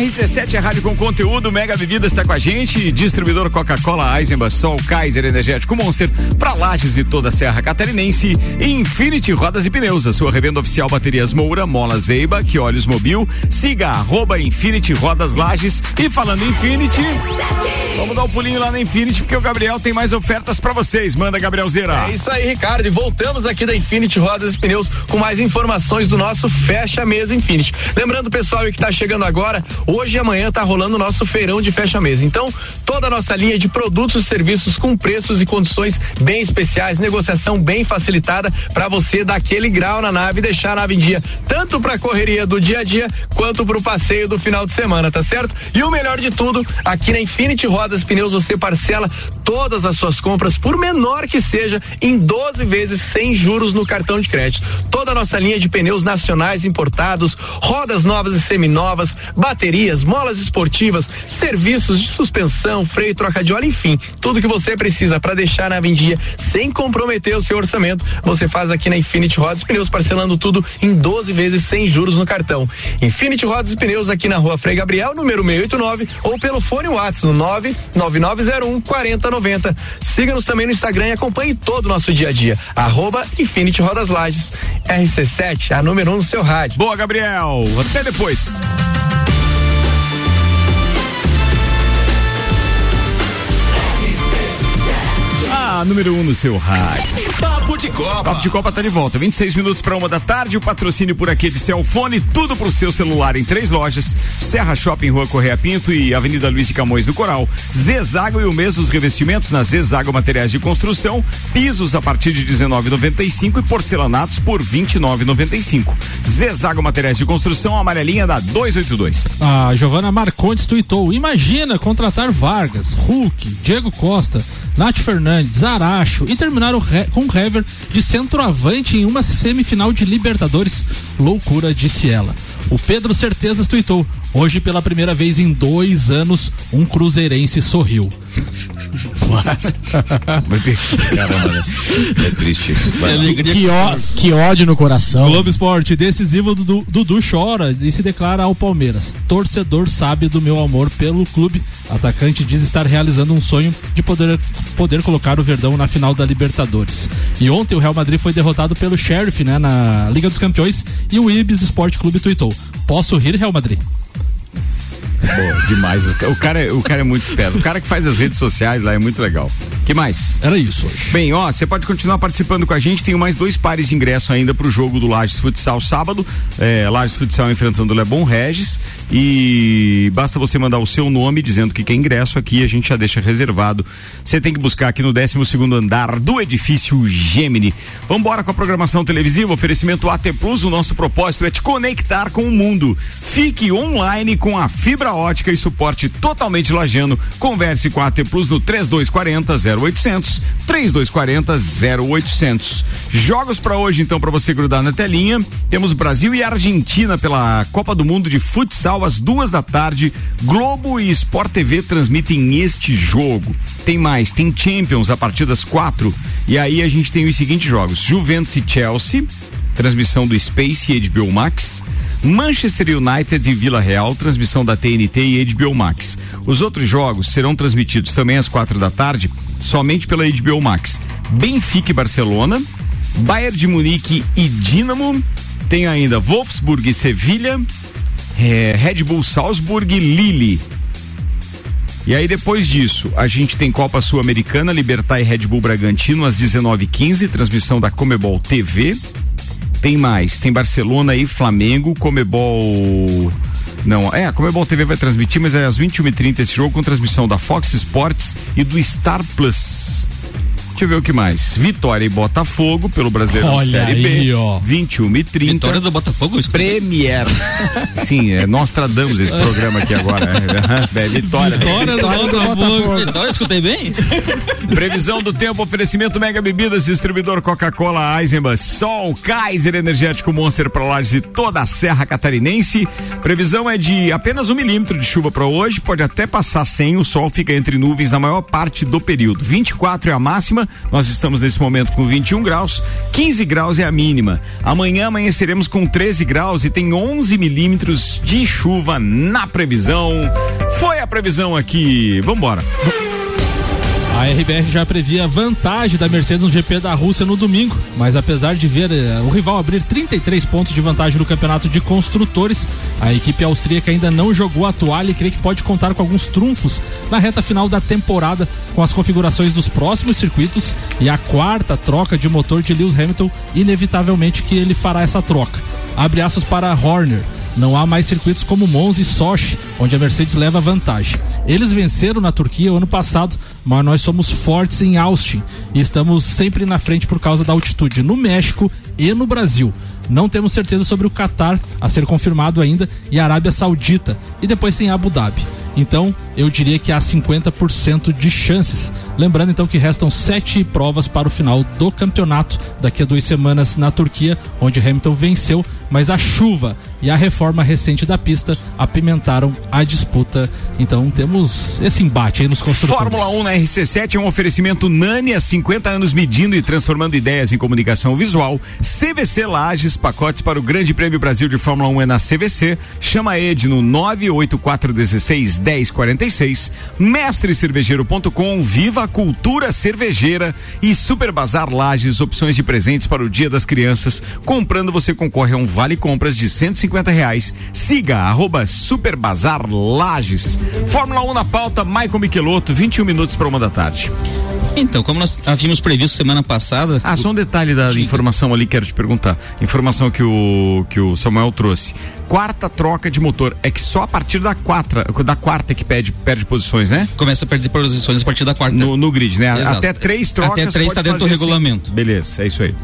RC7 é rádio com conteúdo, Mega Bebidas está com a gente, distribuidor Coca-Cola, Eisenbach, Sol, Kaiser Energético Monster, para Lages e toda a Serra Catarinense, Infinity Rodas e Pneus, a sua revenda oficial baterias Moura, Mola Zeiba, que olhos mobil, siga arroba Infinity Rodas Lages e falando Infinity, vamos dar um pulinho lá na Infinity porque o Gabriel tem mais ofertas para vocês, manda Gabrielzeira. É isso aí, Ricardo, e voltamos aqui da Infinity Rodas e Pneus com mais informações do nosso Fecha Mesa Infinity. Lembrando, pessoal, que está chegando agora, hoje e amanhã tá rolando o nosso feirão de fecha mesa. Então, toda a nossa linha de produtos e serviços com preços e condições bem especiais, negociação bem facilitada para você dar aquele grau na nave e deixar a nave em dia, tanto para correria do dia a dia quanto para o passeio do final de semana, tá certo? E o melhor de tudo, aqui na Infinity Rodas Pneus você parcela todas as suas compras, por menor que seja, em 12 vezes sem juros no cartão de crédito. Toda a nossa linha de pneus nacionais importados, rodas novas e seminovas, baterias, molas esportivas, serviços de suspensão, freio, troca de óleo, enfim, tudo que você precisa para deixar na vendia sem comprometer o seu orçamento, você faz aqui na Infinity Rodas Pneus, parcelando tudo em 12 vezes sem juros no cartão. Infinity Rodas e Pneus aqui na rua Frei Gabriel, número 689, ou pelo fone WhatsApp no 99901 4090. Siga-nos também no Instagram e acompanhe todo o nosso dia a dia. Arroba Infinity Rodas Lages. RC7, a número 1 um no seu rádio. Boa, Gabriel. Até depois. A número 1 um no seu rádio. De de Copa. Papo de Copa tá de volta. 26 minutos para uma da tarde. O patrocínio por aqui de Celfone, tudo pro seu celular em três lojas: Serra Shopping, Rua Correia Pinto e Avenida Luiz de Camões do Coral. Zezago e o mês dos revestimentos na Zezago Materiais de Construção, pisos a partir de 19,95 e porcelanatos por 29,95. Zezago Materiais de Construção, amarelinha da 282. A Giovana Marcondes tuitou: Imagina contratar Vargas, Hulk, Diego Costa, Nath Fernandes, Aracho e terminar o re- com o Hever de centroavante em uma semifinal de Libertadores. Loucura, disse ela. O Pedro Certezas tuitou: Hoje, pela primeira vez em dois anos, um cruzeirense sorriu. Caramba, né? É triste isso. Que, ó- que ódio no coração. Globo Esporte, decisivo Dudu, Dudu chora e se declara ao Palmeiras. Torcedor sabe do meu amor pelo clube. Atacante diz estar realizando um sonho de poder, poder colocar o Verdão na final da Libertadores. E ontem o Real Madrid foi derrotado pelo Sheriff, né, na Liga dos Campeões e o Ibis Esporte Clube tuitou. Posso rir, Real Madrid? Pô, demais. O cara, o cara é muito esperto. O cara que faz as redes sociais lá é muito legal. que mais? Era isso hoje. Bem, ó, você pode continuar participando com a gente. Tem mais dois pares de ingresso ainda pro jogo do Lages Futsal sábado. É, Lages Futsal enfrentando o Lebon Regis. E basta você mandar o seu nome dizendo que quer ingresso aqui, a gente já deixa reservado. Você tem que buscar aqui no 12 andar do edifício Gemini. Vambora com a programação televisiva. Oferecimento AT Plus. O nosso propósito é te conectar com o mundo. Fique online com a fibra ótica e suporte totalmente lajano. Converse com a AT Plus no 3240 0800 3240 0800. Jogos para hoje então para você grudar na telinha. Temos Brasil e Argentina pela Copa do Mundo de Futsal às duas da tarde. Globo e Sport TV transmitem este jogo. Tem mais, tem Champions a partir das quatro. E aí a gente tem os seguintes jogos: Juventus e Chelsea, transmissão do Space e HBO Max. Manchester United e Vila Real, transmissão da TNT e HBO Max. Os outros jogos serão transmitidos também às quatro da tarde, somente pela HBO Max. Benfica e Barcelona, Bayern de Munique e Dinamo. Tem ainda Wolfsburg e Sevilha, eh, Red Bull Salzburg e Lille. E aí depois disso, a gente tem Copa Sul-Americana, Libertar e Red Bull Bragantino às 19h15, transmissão da Comebol TV. Tem mais, tem Barcelona e Flamengo, Comebol. Não, é, a Comebol TV vai transmitir, mas é às 21h30 esse jogo com transmissão da Fox Sports e do Star Plus. Deixa eu ver o que mais. Vitória e Botafogo pelo Brasileirão Olha Série aí, B. ó. 21 e 30 Vitória do Botafogo? Premier. Sim, é, nós tradamos esse programa aqui agora. É, é, Vitória. Vitória do Botafogo. Vitória, escutei bem? Previsão do tempo, oferecimento Mega Bebidas, distribuidor Coca-Cola, Eisenbahn, Sol, Kaiser, Energético Monster para Lages e toda a Serra Catarinense. Previsão é de apenas um milímetro de chuva para hoje, pode até passar sem, o sol fica entre nuvens na maior parte do período. 24 é a máxima, nós estamos nesse momento com 21 graus, 15 graus é a mínima. Amanhã amanheceremos com 13 graus e tem 11 milímetros de chuva na previsão. Foi a previsão aqui, vambora. A RBR já previa vantagem da Mercedes no GP da Rússia no domingo, mas apesar de ver eh, o rival abrir 33 pontos de vantagem no campeonato de construtores, a equipe austríaca ainda não jogou a toalha e crê que pode contar com alguns trunfos na reta final da temporada com as configurações dos próximos circuitos e a quarta troca de motor de Lewis Hamilton, inevitavelmente que ele fará essa troca. Abre aspas para Horner. Não há mais circuitos como Monza e Sochi, onde a Mercedes leva vantagem. Eles venceram na Turquia ano passado, mas nós somos fortes em Austin e estamos sempre na frente por causa da altitude no México e no Brasil. Não temos certeza sobre o Catar a ser confirmado ainda e a Arábia Saudita. E depois tem Abu Dhabi. Então, eu diria que há 50% de chances. Lembrando então que restam sete provas para o final do campeonato daqui a duas semanas na Turquia, onde Hamilton venceu, mas a chuva e a reforma recente da pista apimentaram a disputa. Então temos esse embate aí nos construtores. Fórmula 1 na RC7 é um oferecimento Nani há 50 anos medindo e transformando ideias em comunicação visual. CVC Lages, pacotes para o Grande Prêmio Brasil de Fórmula 1 é na CVC. Chama a Ed no 98416 1046. Mestrecervejeiro.com, viva a cultura cervejeira e Super Bazar Lages, opções de presentes para o Dia das Crianças. Comprando você concorre a um vale compras de 150 reais. Siga arroba Super Bazar Lages. Fórmula 1 na pauta, Michael Michelotto, 21 minutos para uma da tarde. Então, como nós havíamos previsto semana passada. Ah, só um detalhe da informação ali, quero te perguntar. Informação que o, que o Samuel trouxe. Quarta troca de motor. É que só a partir da quarta, da quarta que pede, perde posições, né? Começa a perder posições a partir da quarta. No, no grid, né? Exato. Até três trocas. Até três está dentro do regulamento. Beleza, é isso aí.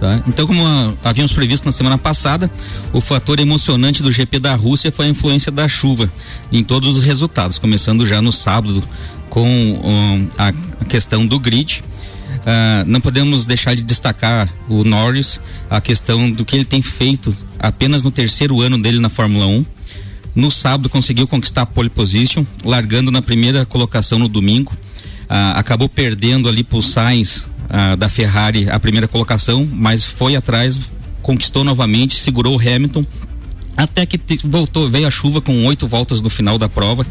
Tá? Então, como havíamos previsto na semana passada, o fator emocionante do GP da Rússia foi a influência da chuva em todos os resultados, começando já no sábado com um, a, a questão do grid. Uh, não podemos deixar de destacar o Norris, a questão do que ele tem feito apenas no terceiro ano dele na Fórmula 1. No sábado conseguiu conquistar a pole position, largando na primeira colocação no domingo. Uh, acabou perdendo ali para o Sainz da Ferrari a primeira colocação, mas foi atrás, conquistou novamente, segurou o Hamilton até que te, voltou, veio a chuva com oito voltas no final da prova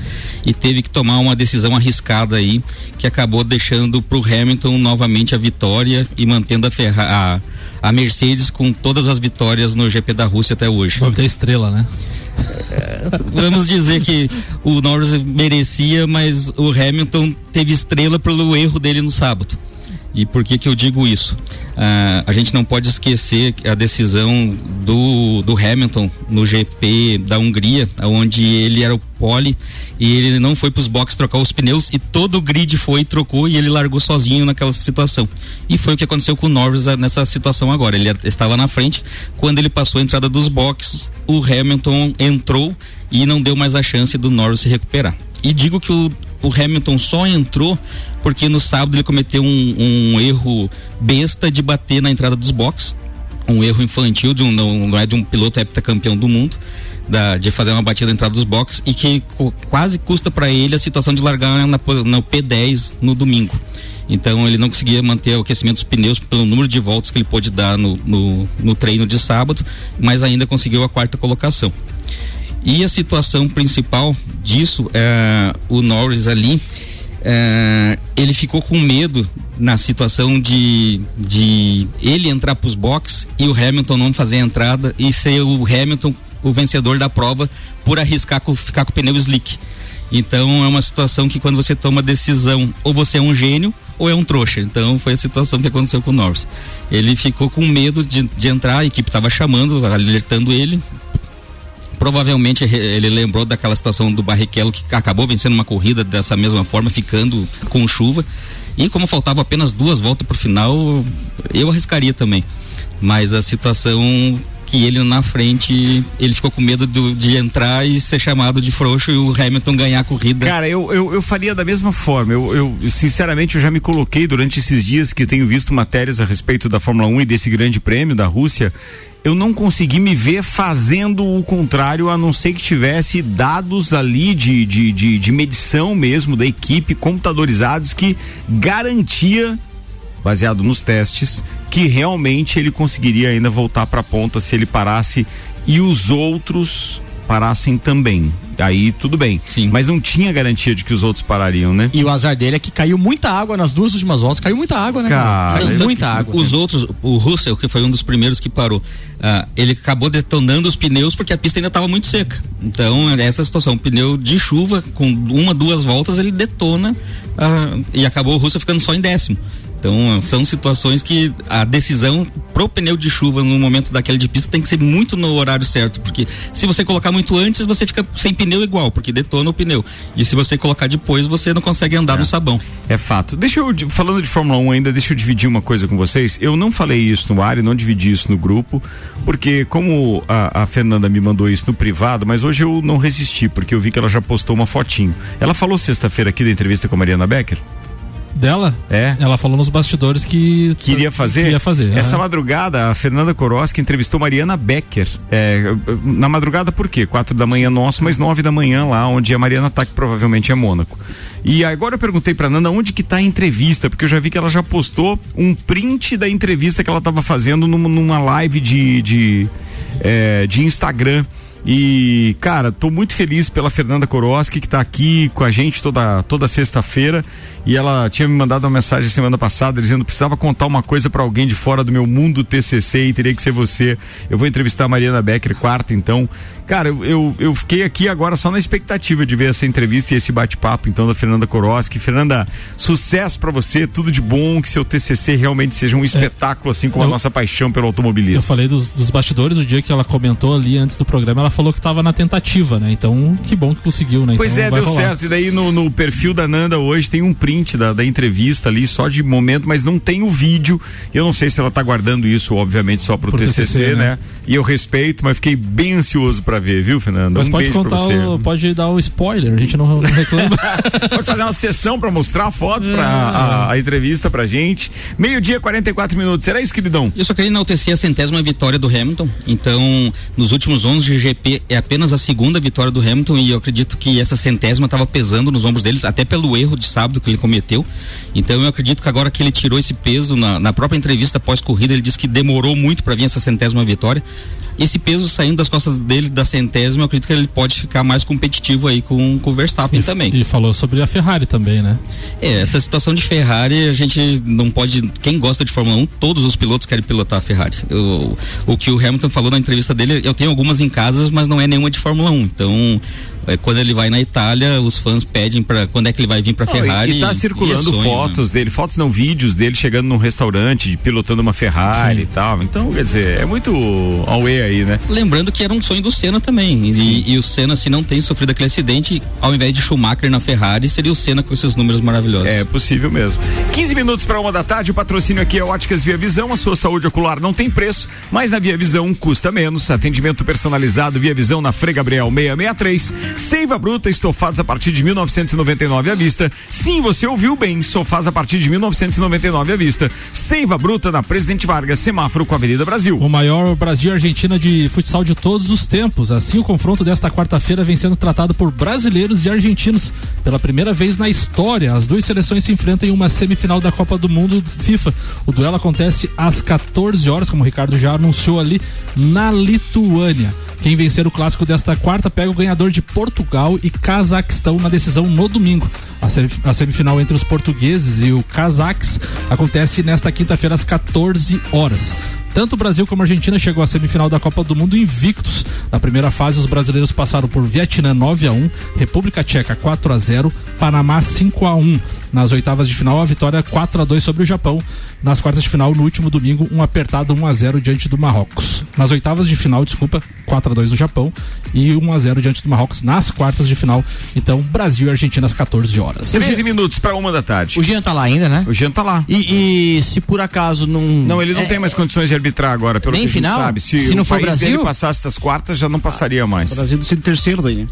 e teve que tomar uma decisão arriscada aí, que acabou deixando para o Hamilton novamente a vitória e mantendo a, Ferra, a, a, Mercedes com todas as vitórias no GP da Rússia até hoje. Vamos ter estrela, né? É, vamos dizer que o Norris merecia, mas o Hamilton teve estrela pelo erro dele no sábado. E por que que eu digo isso? Ah, a gente não pode esquecer a decisão do, do Hamilton no GP da Hungria, onde ele era o pole e ele não foi para os boxes trocar os pneus e todo o grid foi e trocou e ele largou sozinho naquela situação. E foi o que aconteceu com o Norris ah, nessa situação agora. Ele estava na frente, quando ele passou a entrada dos boxes, o Hamilton entrou e não deu mais a chance do Norris se recuperar. E digo que o, o Hamilton só entrou porque no sábado ele cometeu um, um erro besta de bater na entrada dos boxes. Um erro infantil, de um, não, não é de um piloto heptacampeão do mundo. Da, de fazer uma batida na entrada dos boxes e que co, quase custa para ele a situação de largar na, no P10 no domingo. Então ele não conseguia manter o aquecimento dos pneus pelo número de voltas que ele pôde dar no, no, no treino de sábado, mas ainda conseguiu a quarta colocação. E a situação principal disso é o Norris ali. É, ele ficou com medo na situação de, de ele entrar para os boxes e o Hamilton não fazer a entrada e ser o Hamilton o vencedor da prova por arriscar com, ficar com o pneu slick. Então é uma situação que quando você toma decisão, ou você é um gênio ou é um trouxa. Então foi a situação que aconteceu com o Norris. Ele ficou com medo de, de entrar, a equipe estava chamando, alertando ele, provavelmente ele lembrou daquela situação do Barrichello que acabou vencendo uma corrida dessa mesma forma, ficando com chuva. E como faltava apenas duas voltas para o final, eu arriscaria também. Mas a situação que ele na frente, ele ficou com medo do, de entrar e ser chamado de frouxo e o Hamilton ganhar a corrida. Cara, eu, eu, eu faria da mesma forma. Eu, eu, sinceramente, eu já me coloquei durante esses dias que tenho visto matérias a respeito da Fórmula 1 e desse grande prêmio da Rússia eu não consegui me ver fazendo o contrário, a não ser que tivesse dados ali de, de, de, de medição mesmo da equipe, computadorizados, que garantia, baseado nos testes, que realmente ele conseguiria ainda voltar para a ponta se ele parasse e os outros parassem também. Aí tudo bem. Sim. Mas não tinha garantia de que os outros parariam, né? E o azar dele é que caiu muita água nas duas últimas voltas. Caiu muita água, né? Cara, caiu muita água. Os outros, o Russell, que foi um dos primeiros que parou, ah, ele acabou detonando os pneus porque a pista ainda estava muito seca. Então, é essa situação, um pneu de chuva, com uma, duas voltas, ele detona ah, e acabou o Russell ficando só em décimo. Então, são situações que a decisão pro pneu de chuva no momento daquele de pista tem que ser muito no horário certo, porque se você colocar muito antes, você fica sem pneu igual, porque detona o pneu. E se você colocar depois, você não consegue andar no sabão. É fato. Deixa eu, falando de Fórmula 1 ainda, deixa eu dividir uma coisa com vocês. Eu não falei isso no ar e não dividi isso no grupo, porque como a, a Fernanda me mandou isso no privado, mas hoje eu não resisti, porque eu vi que ela já postou uma fotinho. Ela falou sexta-feira aqui da entrevista com a Mariana Becker? Dela? É. Ela falou nos bastidores que. Queria fazer? Queria fazer. Essa aham. madrugada, a Fernanda Koroski entrevistou Mariana Becker. É, na madrugada, por quê? Quatro da manhã nosso, mas nove da manhã lá, onde a Mariana tá, que provavelmente é Mônaco. E agora eu perguntei pra Nanda onde que tá a entrevista, porque eu já vi que ela já postou um print da entrevista que ela tava fazendo numa, numa live de, de, é, de Instagram. E, cara, tô muito feliz pela Fernanda Koroski, que tá aqui com a gente toda, toda sexta-feira. E ela tinha me mandado uma mensagem semana passada dizendo precisava contar uma coisa para alguém de fora do meu mundo TCC e teria que ser você. Eu vou entrevistar a Mariana Becker quarta, então. Cara, eu, eu, eu fiquei aqui agora só na expectativa de ver essa entrevista e esse bate-papo, então, da Fernanda Koroski. Fernanda, sucesso para você, tudo de bom, que seu TCC realmente seja um espetáculo, assim como a Eu- nossa paixão pelo automobilismo. Eu falei dos, dos bastidores o dia que ela comentou ali antes do programa, ela falou que tava na tentativa, né? Então, que bom que conseguiu, né? Pois Então é, deu rolar. certo. E daí no, no perfil da Nanda hoje tem um print da, da entrevista ali, só de momento, mas não tem o vídeo. Eu não sei se ela tá guardando isso, obviamente, só pro, Pro TCC, TCC, né? né? E eu respeito, mas fiquei bem ansioso pra ver, viu, Fernando? Mas um pode beijo pra contar, você. o, pode dar o spoiler, a gente não, não reclama. Pode fazer uma sessão pra mostrar a foto, pra, a, a entrevista pra gente. Meio-dia, 44 minutos. Será isso, queridão? Eu só queria enaltecer a centésima vitória do Hamilton. Então, nos últimos 11 de GP, é apenas a segunda vitória do Hamilton e eu acredito que essa centésima estava pesando nos ombros deles, até pelo erro de sábado que ele cometeu. Então, eu acredito que agora que ele tirou esse peso na, na própria entrevista pós-corrida, ele disse que demorou muito para vir essa centésima vitória. Esse peso saindo das costas dele da centésima, eu acredito que ele pode ficar mais competitivo aí com, com o Verstappen também. E falou sobre a Ferrari também, né? É, essa situação de Ferrari, a gente não pode. Quem gosta de Fórmula 1, todos os pilotos querem pilotar a Ferrari. Eu- o que o Hamilton falou na entrevista dele, eu tenho algumas em casa, mas não é nenhuma de Fórmula 1. Então, é, quando ele vai na Itália, os fãs pedem para quando é que ele vai vir para Ferrari. e, tá circulando e é sonho, fotos dele, fotos não vídeos dele chegando num restaurante, pilotando uma Ferrari e tal. Então, quer dizer, é muito away aí, né? Lembrando que era um sonho do Senna também. E, e o Senna, se não tem sofrido aquele acidente, ao invés de Schumacher na Ferrari, seria o Senna com esses números maravilhosos. É possível mesmo. 15 minutos para uma da tarde, o patrocínio aqui é Óticas Via Visão. A sua saúde ocular não tem preço, mas na Via Visão custa menos. Atendimento personalizado Via Visão na Frei Gabriel 663. Seiva Bruta, estofados a partir de 1999 à vista. Sim, você ouviu bem, sofás a partir de 1999 à vista. Seiva Bruta na Presidente Vargas, semáforo com a Avenida Brasil. O maior Brasil e Argentina de futsal de todos os tempos. Assim, o confronto desta quarta-feira vem sendo tratado por brasileiros e argentinos. Pela primeira vez na história, as duas seleções se enfrentam em uma semifinal da Copa do Mundo FIFA. O duelo acontece às 14 horas, como o Ricardo já anunciou ali, na Lituânia. Quem vencer o clássico desta quarta pega o ganhador de Portugal e Cazaquistão na decisão no domingo. A semi- A semifinal entre os portugueses e o cazaques acontece nesta quinta-feira às 14 horas. Tanto o Brasil como a Argentina chegou à semifinal da Copa do Mundo invictos. Na primeira fase, os brasileiros passaram por Vietnã 9 a 1, República Tcheca 4 a 0, Panamá 5 a 1. Nas oitavas de final, a vitória 4 a 2 sobre o Japão. Nas quartas de final, no último domingo, um apertado 1 a 0 diante do Marrocos. Nas oitavas de final, desculpa, 4 a 2 no Japão e 1 a 0 diante do Marrocos nas quartas de final. Então, Brasil e Argentina às 14 horas. 13 minutos para uma da tarde. O Jean tá lá ainda, né? O Jean tá lá. E, e se por acaso não. Não, ele não é, tem mais condições de arbitrar agora, pelo Nem que a gente final? sabe. Se, Se o não for país Brasil? passasse das quartas, já não passaria mais. O Brasil sendo terceiro daí, né?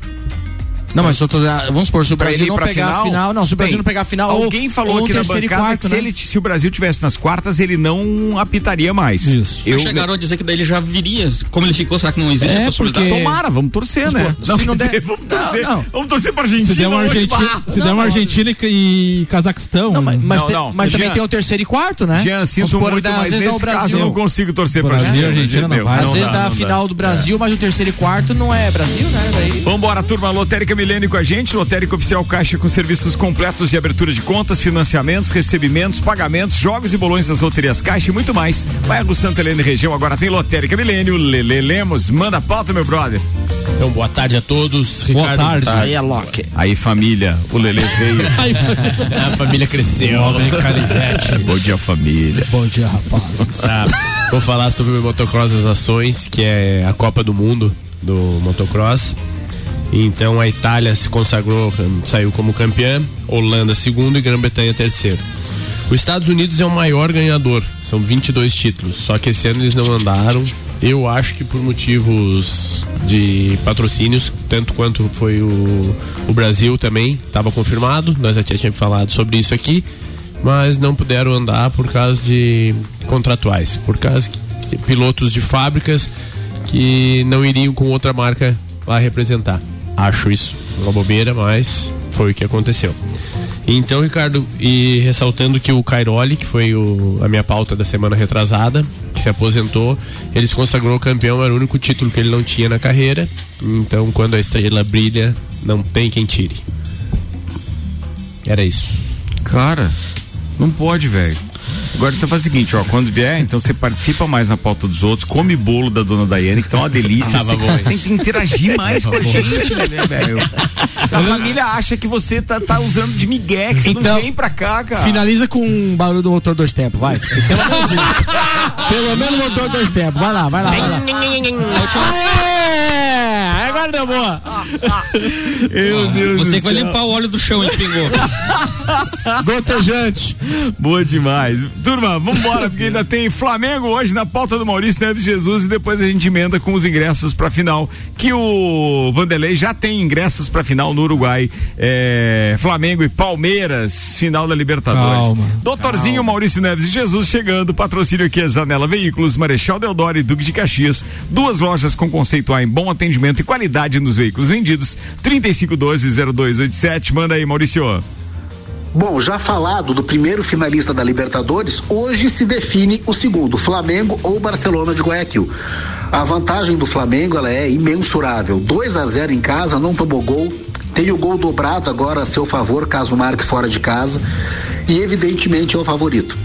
Não, mas eu tô, vamos supor, se o Brasil não pegar a final, não, se o Brasil Bem, não pegar a final, ou- alguém falou ou aqui na terceiro e bancada quarto, que se, né? ele, se o Brasil tivesse nas quartas, ele não apitaria mais. Isso. Eu, Mas chegaram a dizer que daí ele já viria. Como ele ficou, será que não existe É, a possibilidade? porque- Tomara, vamos torcer, né? Pô, se não der- dizer, vamos torcer. Não, não. Vamos torcer pra Argentina. Se der uma. Argentina, Ah, se der uma não, Argentina e, e Cazaquistão. Não, mas, mas Não, tem- não. mas também tem o terceiro e quarto, né? Jean, sinto muito, às mas nesse o caso Brasil. eu não consigo torcer pra Brasil e Argentina. Não vai. Às não vezes dá, a não final do Brasil, mas o terceiro e quarto não é Brasil, né? Vambora, turma. Lotérica Milênio com a gente. Lotérica Oficial Caixa com serviços completos de abertura de contas, financiamentos, recebimentos, pagamentos, jogos e bolões das loterias Caixa e muito mais. Bairro Santa Helena e região agora tem Lotérica Milênio. Lele Lemos, manda a pauta, meu brother. Então, boa tarde a todos. Boa Ricardo, tarde. Aí é Loki. Aí, família, o Lele veio. A família cresceu. Homem canivete. Bom dia, família. Bom dia, rapazes. Tá, vou falar sobre o Motocross das Nações, que é a Copa do Mundo do motocross. Então a Itália se consagrou, saiu como campeã, Holanda segundo e Grã-Bretanha terceiro. Os Estados Unidos é o maior ganhador, são 22 títulos, só que esse ano eles não andaram. Eu acho que por motivos de patrocínios, tanto quanto foi o, o Brasil também, estava confirmado, nós já tínhamos falado sobre isso aqui, mas não puderam andar por causa de contratuais, por causa que pilotos de fábricas que não iriam com outra marca lá representar. Acho isso uma bobeira, mas foi o que aconteceu. Então, Ricardo, e ressaltando que o Cairoli, que foi o- a minha pauta da semana retrasada, que se aposentou, ele se consagrou campeão, era o único título que ele não tinha na carreira. Então, quando a estrela brilha, não tem quem tire. Era isso. Cara, não pode, velho. Agora então faz o seguinte, ó, quando vier, então você participa mais na pauta dos outros, come bolo da dona Daiane, que tá uma delícia. Tava Você tem que interagir mais com a gente, né, velho? A família acha que você tá, tá usando de migué, que você Então, não vem pra cá, cara. Finaliza com um barulho do motor dois tempos, vai. Pelo menos isso. Pelo menos motor dois tempos. Vai lá, vai lá, vai lá. É, deu boa. Meu Deus Você do que vai limpar o óleo do chão, hein, que pingou. Gotejante. Boa demais. Turma, vambora, porque ainda tem Flamengo hoje na pauta do Maurício Neves Jesus e depois a gente emenda com os ingressos pra final, que o Vanderlei já tem ingressos pra final no Uruguai. É, Flamengo e Palmeiras, final da Libertadores. Calma. Doutorzinho Maurício Neves e Jesus chegando, patrocínio aqui é Zanela Veículos, Marechal Deodoro e Duque de Caxias. Duas lojas com conceito A em bom atendimento e qualidade nos veículos vendidos. 3512-0287. Manda aí, Maurício. Bom, já falado do primeiro finalista da Libertadores, hoje se define o segundo, Flamengo ou Barcelona de Guayaquil. A vantagem do Flamengo ela é imensurável. 2 a 0 em casa, não tomou gol. Tem o gol dobrado agora a seu favor, caso marque fora de casa. E evidentemente é o favorito.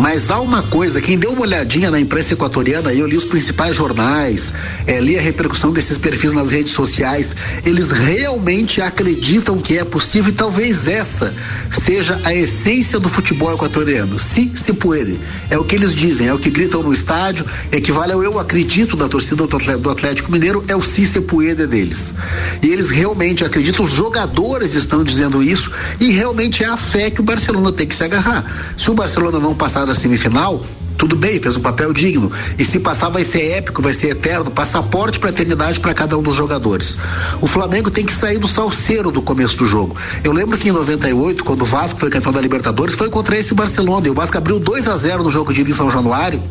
Mas há uma coisa, quem deu uma olhadinha na imprensa equatoriana, eu li os principais jornais, eh, li a repercussão desses perfis nas redes sociais, eles realmente acreditam que é possível e talvez essa seja a essência do futebol equatoriano. Se se puede. É o que eles dizem, é o que gritam no estádio, equivale ao eu acredito da torcida do Atlé- do Atlético Mineiro, é o si se puede deles. E eles realmente acreditam, os jogadores estão dizendo isso e realmente é a fé que o Barcelona tem que se agarrar. Se o Barcelona não passar da semifinal, tudo bem, fez um papel digno. E se passar, vai ser épico, vai ser eterno, passaporte para eternidade para cada um dos jogadores. O Flamengo tem que sair do salseiro do começo do jogo. Eu lembro que em 98, quando o Vasco foi campeão da Libertadores, foi contra esse Barcelona. E o Vasco abriu 2 a 0 no jogo de ida em São Januário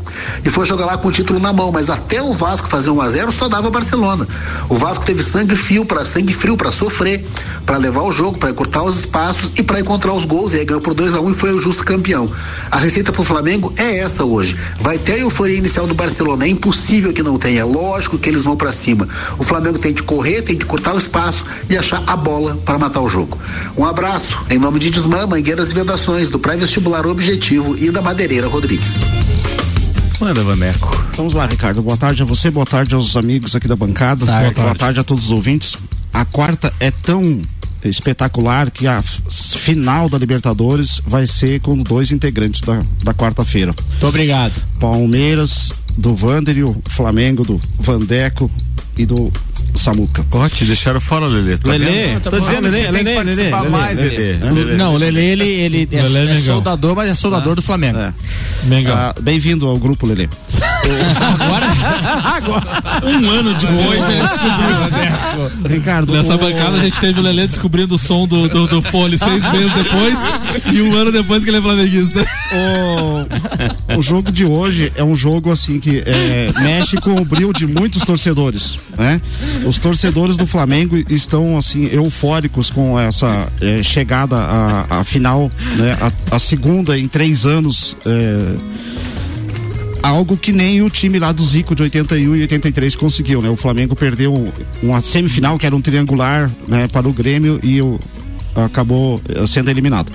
e foi jogar lá com o título na mão. Mas até o Vasco fazer 1 a 0 só dava Barcelona. O Vasco teve sangue frio para sangue frio para sofrer, para levar o jogo, para encurtar os espaços e para encontrar os gols. E aí ganhou por 2 a 1 e foi o justo campeão. A receita para o Flamengo é essa hoje. Vai ter a euforia inicial do Barcelona. É impossível que não tenha. É lógico que eles vão para cima. O Flamengo tem que correr, tem que cortar o espaço e achar a bola para matar o jogo. Um abraço em nome de Desmã, Mangueiras e Vedações, do pré-vestibular Objetivo e da Madeireira Rodrigues. Manda, Vaneco. Vamos lá, Ricardo. Boa tarde a você, boa tarde aos amigos aqui da bancada. Tarde. Boa, tarde. a todos os ouvintes. A quarta é tão espetacular que a final da Libertadores vai ser com dois integrantes da, da quarta-feira. Muito obrigado. Palmeiras do Vander e o Flamengo do Vandeco e do Samuca. Ó, te deixaram fora, Lelê. Tá Lelê, tá tô bom. dizendo Lelê, Lelê, Lelê, mais, Lelê, Lelê. Lelê. Lelê. Não, o Lele, ele, ele é, Lelê é é soldador, mas é soldador do Flamengo. É. Mengão. Ah, Bem-vindo ao grupo, Lelê. Um ano depois ele descobriu. Ricardo, Nessa o- bancada a gente teve o Lelê descobrindo o som do, do, do fone seis meses depois e um ano depois que ele é flamenguista. o, o jogo de hoje é um jogo assim que é, mexe com o brilho de muitos torcedores, né? Os torcedores do Flamengo estão assim eufóricos com essa é, chegada à, à final, né? A, a segunda em três anos. é, algo que nem o time lá do Zico de 81 e 83 conseguiu, né? O Flamengo perdeu uma semifinal que era um triangular, né, para o Grêmio e o, acabou eh, sendo eliminado.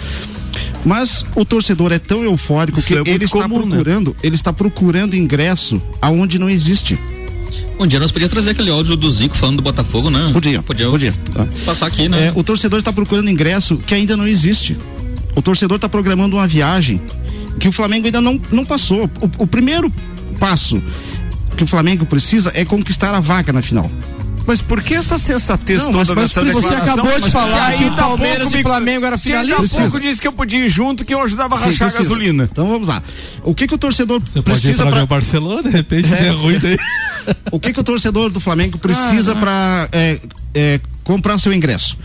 Mas o torcedor é tão eufórico Isso que é ele está comum, né? procurando, ele está procurando ingresso aonde não existe. Um dia nós podíamos trazer aquele áudio do Zico falando do Botafogo, né? Podia, Podia, podia, tá. passar aqui, né? É, o torcedor está procurando ingresso que ainda não existe. O torcedor está programando uma viagem que o Flamengo ainda não, não passou. O, o primeiro passo que o Flamengo precisa é conquistar a vaga na final. Mas por que essa sensatez Não, toda mas- você acabou de Mas falar se que há Palmeiras pouco e me- Flamengo era se finalista. há pouco disse que eu podia ir junto, que eu ajudava a Sim, rachar a gasolina. Então vamos lá. O que que o torcedor Você pode ir precisa para o Barcelona, de repente é ruim daí. O que que o torcedor do Flamengo precisa para comprar seu ingresso?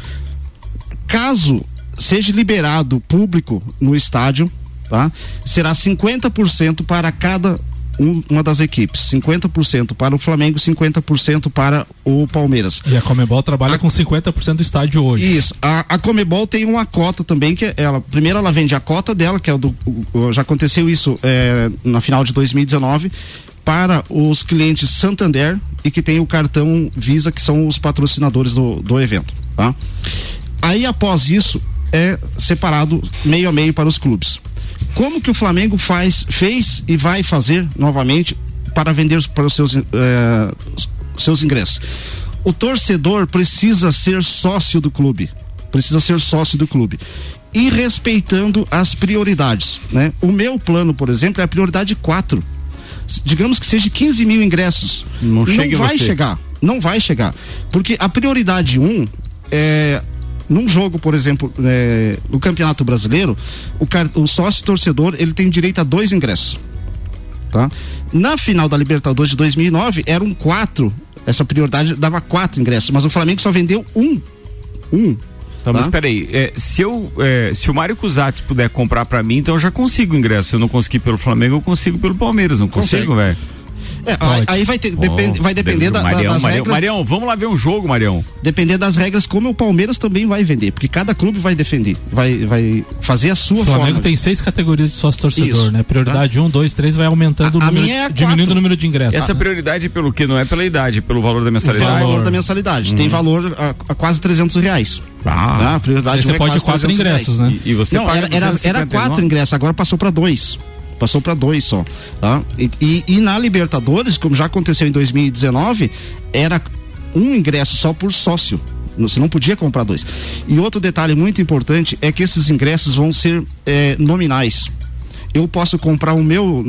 Caso seja liberado público no estádio, tá? Será 50% para cada um- uma das equipes, 50% para o Flamengo, 50% para o Palmeiras. E a Comebol trabalha com 50% do estádio hoje. Isso. A, a Comebol tem uma cota também que ela primeiro ela vende a cota dela que é o do já aconteceu isso é, na final de 2019 para os clientes Santander e que tem o cartão Visa que são os patrocinadores do, do evento, tá? Aí após isso é separado meio a meio para os clubes. Como que o Flamengo faz, fez e vai fazer novamente para vender para os seus, eh, seus ingressos? O torcedor precisa ser sócio do clube. Precisa ser sócio do clube. E respeitando as prioridades. Né? O meu plano, por exemplo, é a prioridade 4. Digamos que seja 15 mil ingressos. Não chega em vai você. chegar. Não vai chegar. Porque a prioridade 1 um é. Num jogo, por exemplo, é, no Campeonato Brasileiro, o, car- o sócio torcedor ele tem direito a dois ingressos. Tá? Na final da Libertadores de 2009, eram quatro. Essa prioridade dava quatro ingressos, mas o Flamengo só vendeu um. Um. Tá, mas peraí, é, se eu, é, se o Mário Cusatz puder comprar pra mim, então eu já consigo o ingresso. Se eu não conseguir pelo Flamengo, eu consigo pelo Palmeiras, não consigo, velho? É, aí, aí vai, ter, depende, vai depender da, da- Marião, das Marião, regras. Marião, vamos lá ver um jogo, Marião. Depender das regras, como o Palmeiras também vai vender, porque cada clube vai defender, vai, vai fazer a sua O Flamengo forma. tem seis categorias de sócio torcedor, Isso, né? Prioridade 1, um, 2, 3 vai aumentando o A- a número, minha é a diminuindo quatro. o número de ingressos. Essa prioridade é pelo que? Não é pela idade, pelo valor da mensalidade? O valor da mensalidade. Tem valor a, a quase 300 reais. Ah. Tá? A prioridade Aí você é pode quase quatro 300 ingressos, reais. né? E- e você Não, paga era, era, era 259? quatro ingressos, agora passou para dois. Passou para dois só. Tá? E, e, e na Libertadores, como já aconteceu em 2019, era um ingresso só por sócio. Você não podia comprar dois. E outro detalhe muito importante é que esses ingressos vão ser eh, nominais. Eu posso comprar o meu,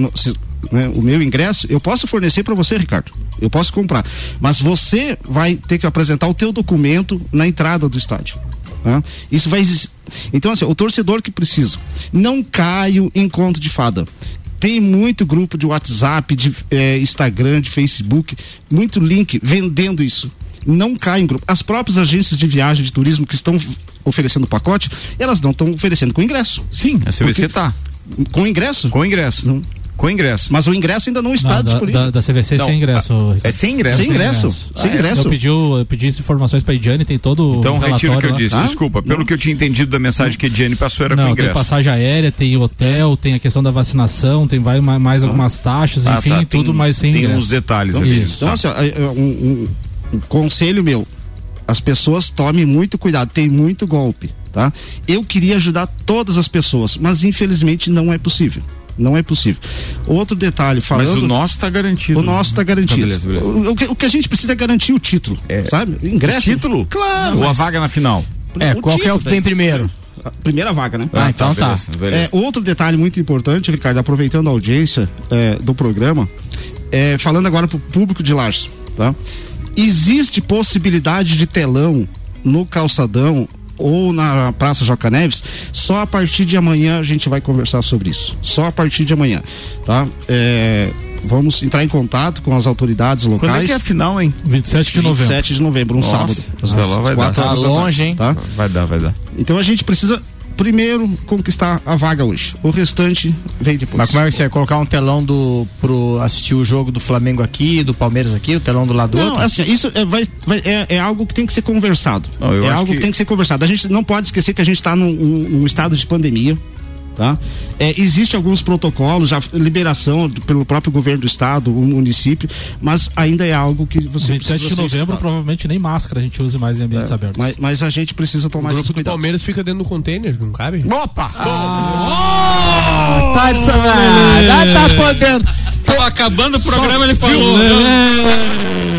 né, o meu ingresso, eu posso fornecer para você, Ricardo. Eu posso comprar. Mas você vai ter que apresentar o teu documento na entrada do estádio. Tá? Isso vai existir. Então, assim, o torcedor que precisa. Não caio em conto de fada. Tem muito grupo de WhatsApp, de eh, Instagram, de Facebook, muito link vendendo isso. Não cai em grupo. As próprias agências de viagem, de turismo que estão oferecendo pacote, elas não estão oferecendo com ingresso. Sim, a CVC Porque- tá. Com ingresso? Com ingresso. Com ingresso. Mas o ingresso ainda não está Não, disponível. da, da CVC Não, sem ingresso. ah, Ricardo. é sem ingresso? Sem ingresso. Sem Ah, é? ingresso. Eu pedi, eu pedi as informações pra Idiane, tem todo Então o retiro o que eu lá. disse, Tá? desculpa. Pelo que eu tinha entendido da mensagem que a Ediane passou, era Não, com tem ingresso. passagem aérea, tem hotel, tem a questão da vacinação, tem vai, mais, mais algumas taxas, Ah, enfim, tá, tem- tudo mais sem tem ingresso. uns detalhes Então, ali. Isso. Então, assim, ó, é, é, um, um- um conselho meu: as pessoas tomem muito cuidado, tem muito golpe, tá? Eu queria ajudar todas as pessoas, mas infelizmente não é possível. Não é possível. Outro detalhe, falando. Mas o nosso tá garantido. O nosso tá garantido. Tá, beleza, beleza. O, o que, o que a gente precisa é garantir o título, sabe? Ingresso. O título? Claro. Ou a vaga na final? É, O qual que é o título, que tem daí. primeiro? A primeira vaga, né? Ah, então tá. beleza, beleza. É, outro detalhe muito importante, Ricardo, aproveitando a audiência é, do programa, é, falando agora pro público de Lages, tá? Existe possibilidade de telão no calçadão ou na Praça Joca Neves, só a partir de amanhã a gente vai conversar sobre isso. Só a partir de amanhã, tá? É, vamos entrar em contato com as autoridades locais. Quando é que é a final, hein? 27 de novembro. 27 de novembro, um Nossa, sábado. lá vai dar. Tá longe, hein? Tá? Vai dar, vai dar. Então a gente precisa primeiro conquistar a vaga hoje. O restante vem depois. Mas como é que você vai colocar um telão do pro assistir o jogo do Flamengo aqui, do Palmeiras aqui, o telão do lado do Não, outro? assim, isso é, vai- vai- é- é algo que tem que ser conversado. Não, é algo que... que- tem que ser conversado. A gente não pode esquecer que a gente está num, num- num estado de pandemia. Tá? É, existe alguns protocolos, já liberação do- pelo próprio governo do estado, o município, mas ainda é algo que você 27 de novembro, estudado. provavelmente nem máscara a gente use mais em ambientes É, abertos. mas, mas a gente precisa O tomar esses grupo do. Palmeiras fica dentro do container, não cabe? Opa! Tá de sacanagem. Tá podendo. Tava acabando o programa, ele falou.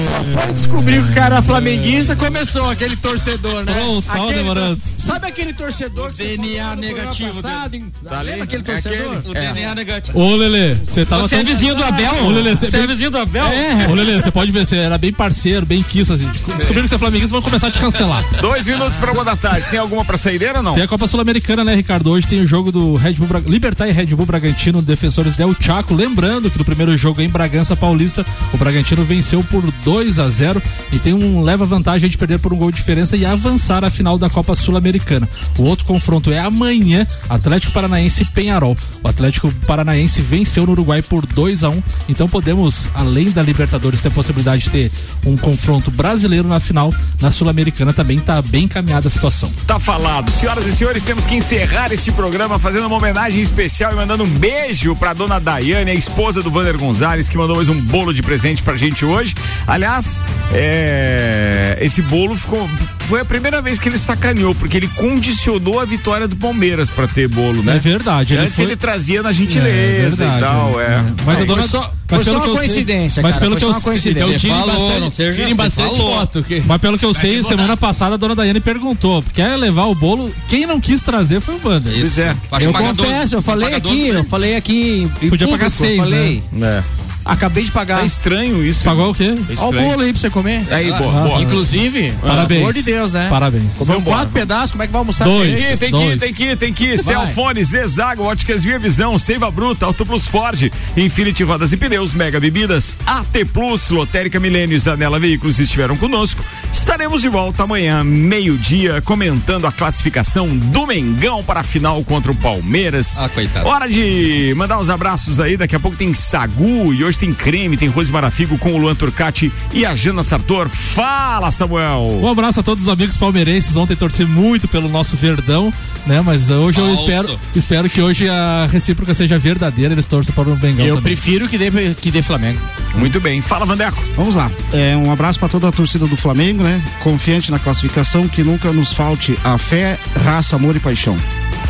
Só foi descobrir que o cara é flamenguista, começou aquele torcedor, né? Pronto, tava Aquele demorando. tor- Sabe aquele torcedor que você DNA negativo Passado, Tá lembra ali? aquele É torcedor? aquele. O DNA negativo. Ô, Lelê, você tava Você é vizinho do Abel? Ô, Lelê, você Você é vizinho do Abel? Ô, Lelê, você pode ver, você era bem parceiro, bem quisto, assim. Descobriram que você é flamenguista, vão começar a te cancelar. Dois minutos pra uma da tarde. Tem alguma pra saideira ou não? Tem a Copa Sul-Americana, né, Ricardo? Hoje tem o jogo do Red Bull Bra... Libertar e Red Bull Bragantino, defensores Del Chaco. Lembrando que no primeiro jogo em Bragança Paulista, o Bragantino venceu por 2 a a 0 e tem um leva vantagem de perder por um gol de diferença e avançar à final da Copa Sul-Americana. O outro confronto é amanhã, Atlético Paranaense Penharol. O Atlético Paranaense venceu no Uruguai por 2 a 1 então podemos, além da Libertadores, ter a possibilidade de ter um confronto brasileiro na final, na Sul-Americana também está bem encaminhada a situação. Tá falado. Senhoras e senhores, temos que encerrar este programa fazendo uma homenagem especial e mandando um beijo pra dona Daiane, a esposa do Vander Gonzalez, que mandou mais um bolo de presente pra gente hoje. Aliás, é, esse bolo ficou. Foi a primeira vez que ele sacaneou, porque ele condicionou a vitória do Palmeiras pra ter bolo, né? É verdade. Antes foi- ele trazia na É, gentileza verdade, e tal, é. é. Mas a Não, dona foi só- mas foi só uma sei- coincidência, Mas cara, pelo que eu uma coincidência. Então, tirem Falou, bastante, seja- tirem foto. Mas pelo que eu sei, semana passada a dona Daiane perguntou: quer levar o bolo? Quem não quis trazer foi o Wander. Pois é. Eu confesso, eu falei aqui, eu falei aqui em Podia público, pagar seis, eu falei. né? Acabei de pagar. Tá estranho isso. Pagou o quê? Olha o bolo aí pra você comer. Aí, Ah, boa, boa. Inclusive, Parabéns. pelo amor de Deus, né? Parabéns. Comeu Vambora. quatro pedaços, como é que vai almoçar? Tem três? que tem que ir, tem que ir, tem que. Celfone, Zezago, Óticas Via Visão, Seiva Bruta, Auto Plus Ford, Infinity Rodas e Pneus, Mega Bebidas, AT Plus, Lotérica Milênio e Zanela Veículos estiveram conosco. Estaremos de volta amanhã, meio-dia, comentando a classificação do Mengão para a final contra o Palmeiras. Ah, coitado. Hora de mandar uns abraços aí. Daqui a pouco tem Sagu e hoje tem creme, tem Rose Marafigo com o Luan Turcati e a Jana Sartor. Fala, Samuel! Um abraço a todos os amigos palmeirenses. Ontem torci muito pelo nosso Verdão, né? Mas hoje eu Falso. espero, espero que hoje a recíproca seja verdadeira. Eles torçam para o Bengão Eu também. prefiro que dê, que dê Flamengo. Muito bem. Fala, Vandeco. Vamos lá. É, um abraço para toda a torcida do Flamengo, né? Confiante na classificação, que nunca nos falte a fé, raça, amor e paixão.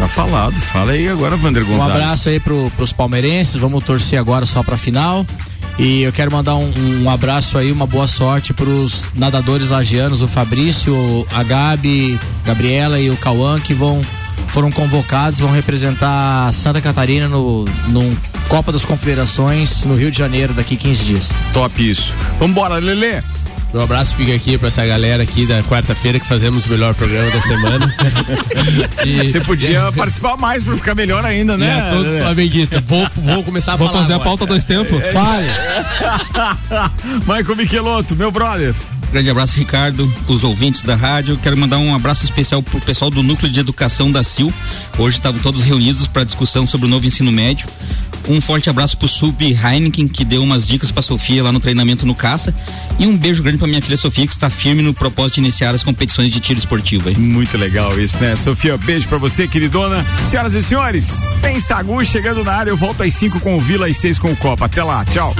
Tá falado. Fala aí agora, Vander Um Gonzalez. abraço aí pro, pros palmeirenses, vamos torcer agora só pra final. E eu quero mandar um, um abraço aí, uma boa sorte pros nadadores lagianos, o Fabrício, a Gabi, Gabriela e o Cauã, que vão foram convocados, vão representar Santa Catarina no, no Copa das Confederações no Rio de Janeiro daqui 15 dias. Top isso. Vambora, Lelê. Meu abraço fica aqui pra essa galera aqui da quarta-feira que fazemos o melhor programa da semana. E- Você podia participar mais pra ficar melhor ainda, né? É, todos flamenguistas. Vou, vou começar a Vou falar fazer a agora, pauta cara. dois tempos? É. Vai. Michael Michelotto, meu brother. Grande abraço, Ricardo, os ouvintes da rádio. Quero mandar um abraço especial pro pessoal do Núcleo de Educação da CIL. Hoje estavam todos reunidos para discussão sobre o novo ensino médio. Um forte abraço pro Sub Heineken, que deu umas dicas pra Sofia lá no treinamento no caça. E um beijo grande pra minha filha Sofia, que está firme no propósito de iniciar as competições de tiro esportivo aí. Muito legal isso, né? Sofia, beijo pra você, queridona. Senhoras e senhores, tem Sagu chegando na área. Eu volto às 5 com o Vila, às 6 com o Copa. Até lá, tchau.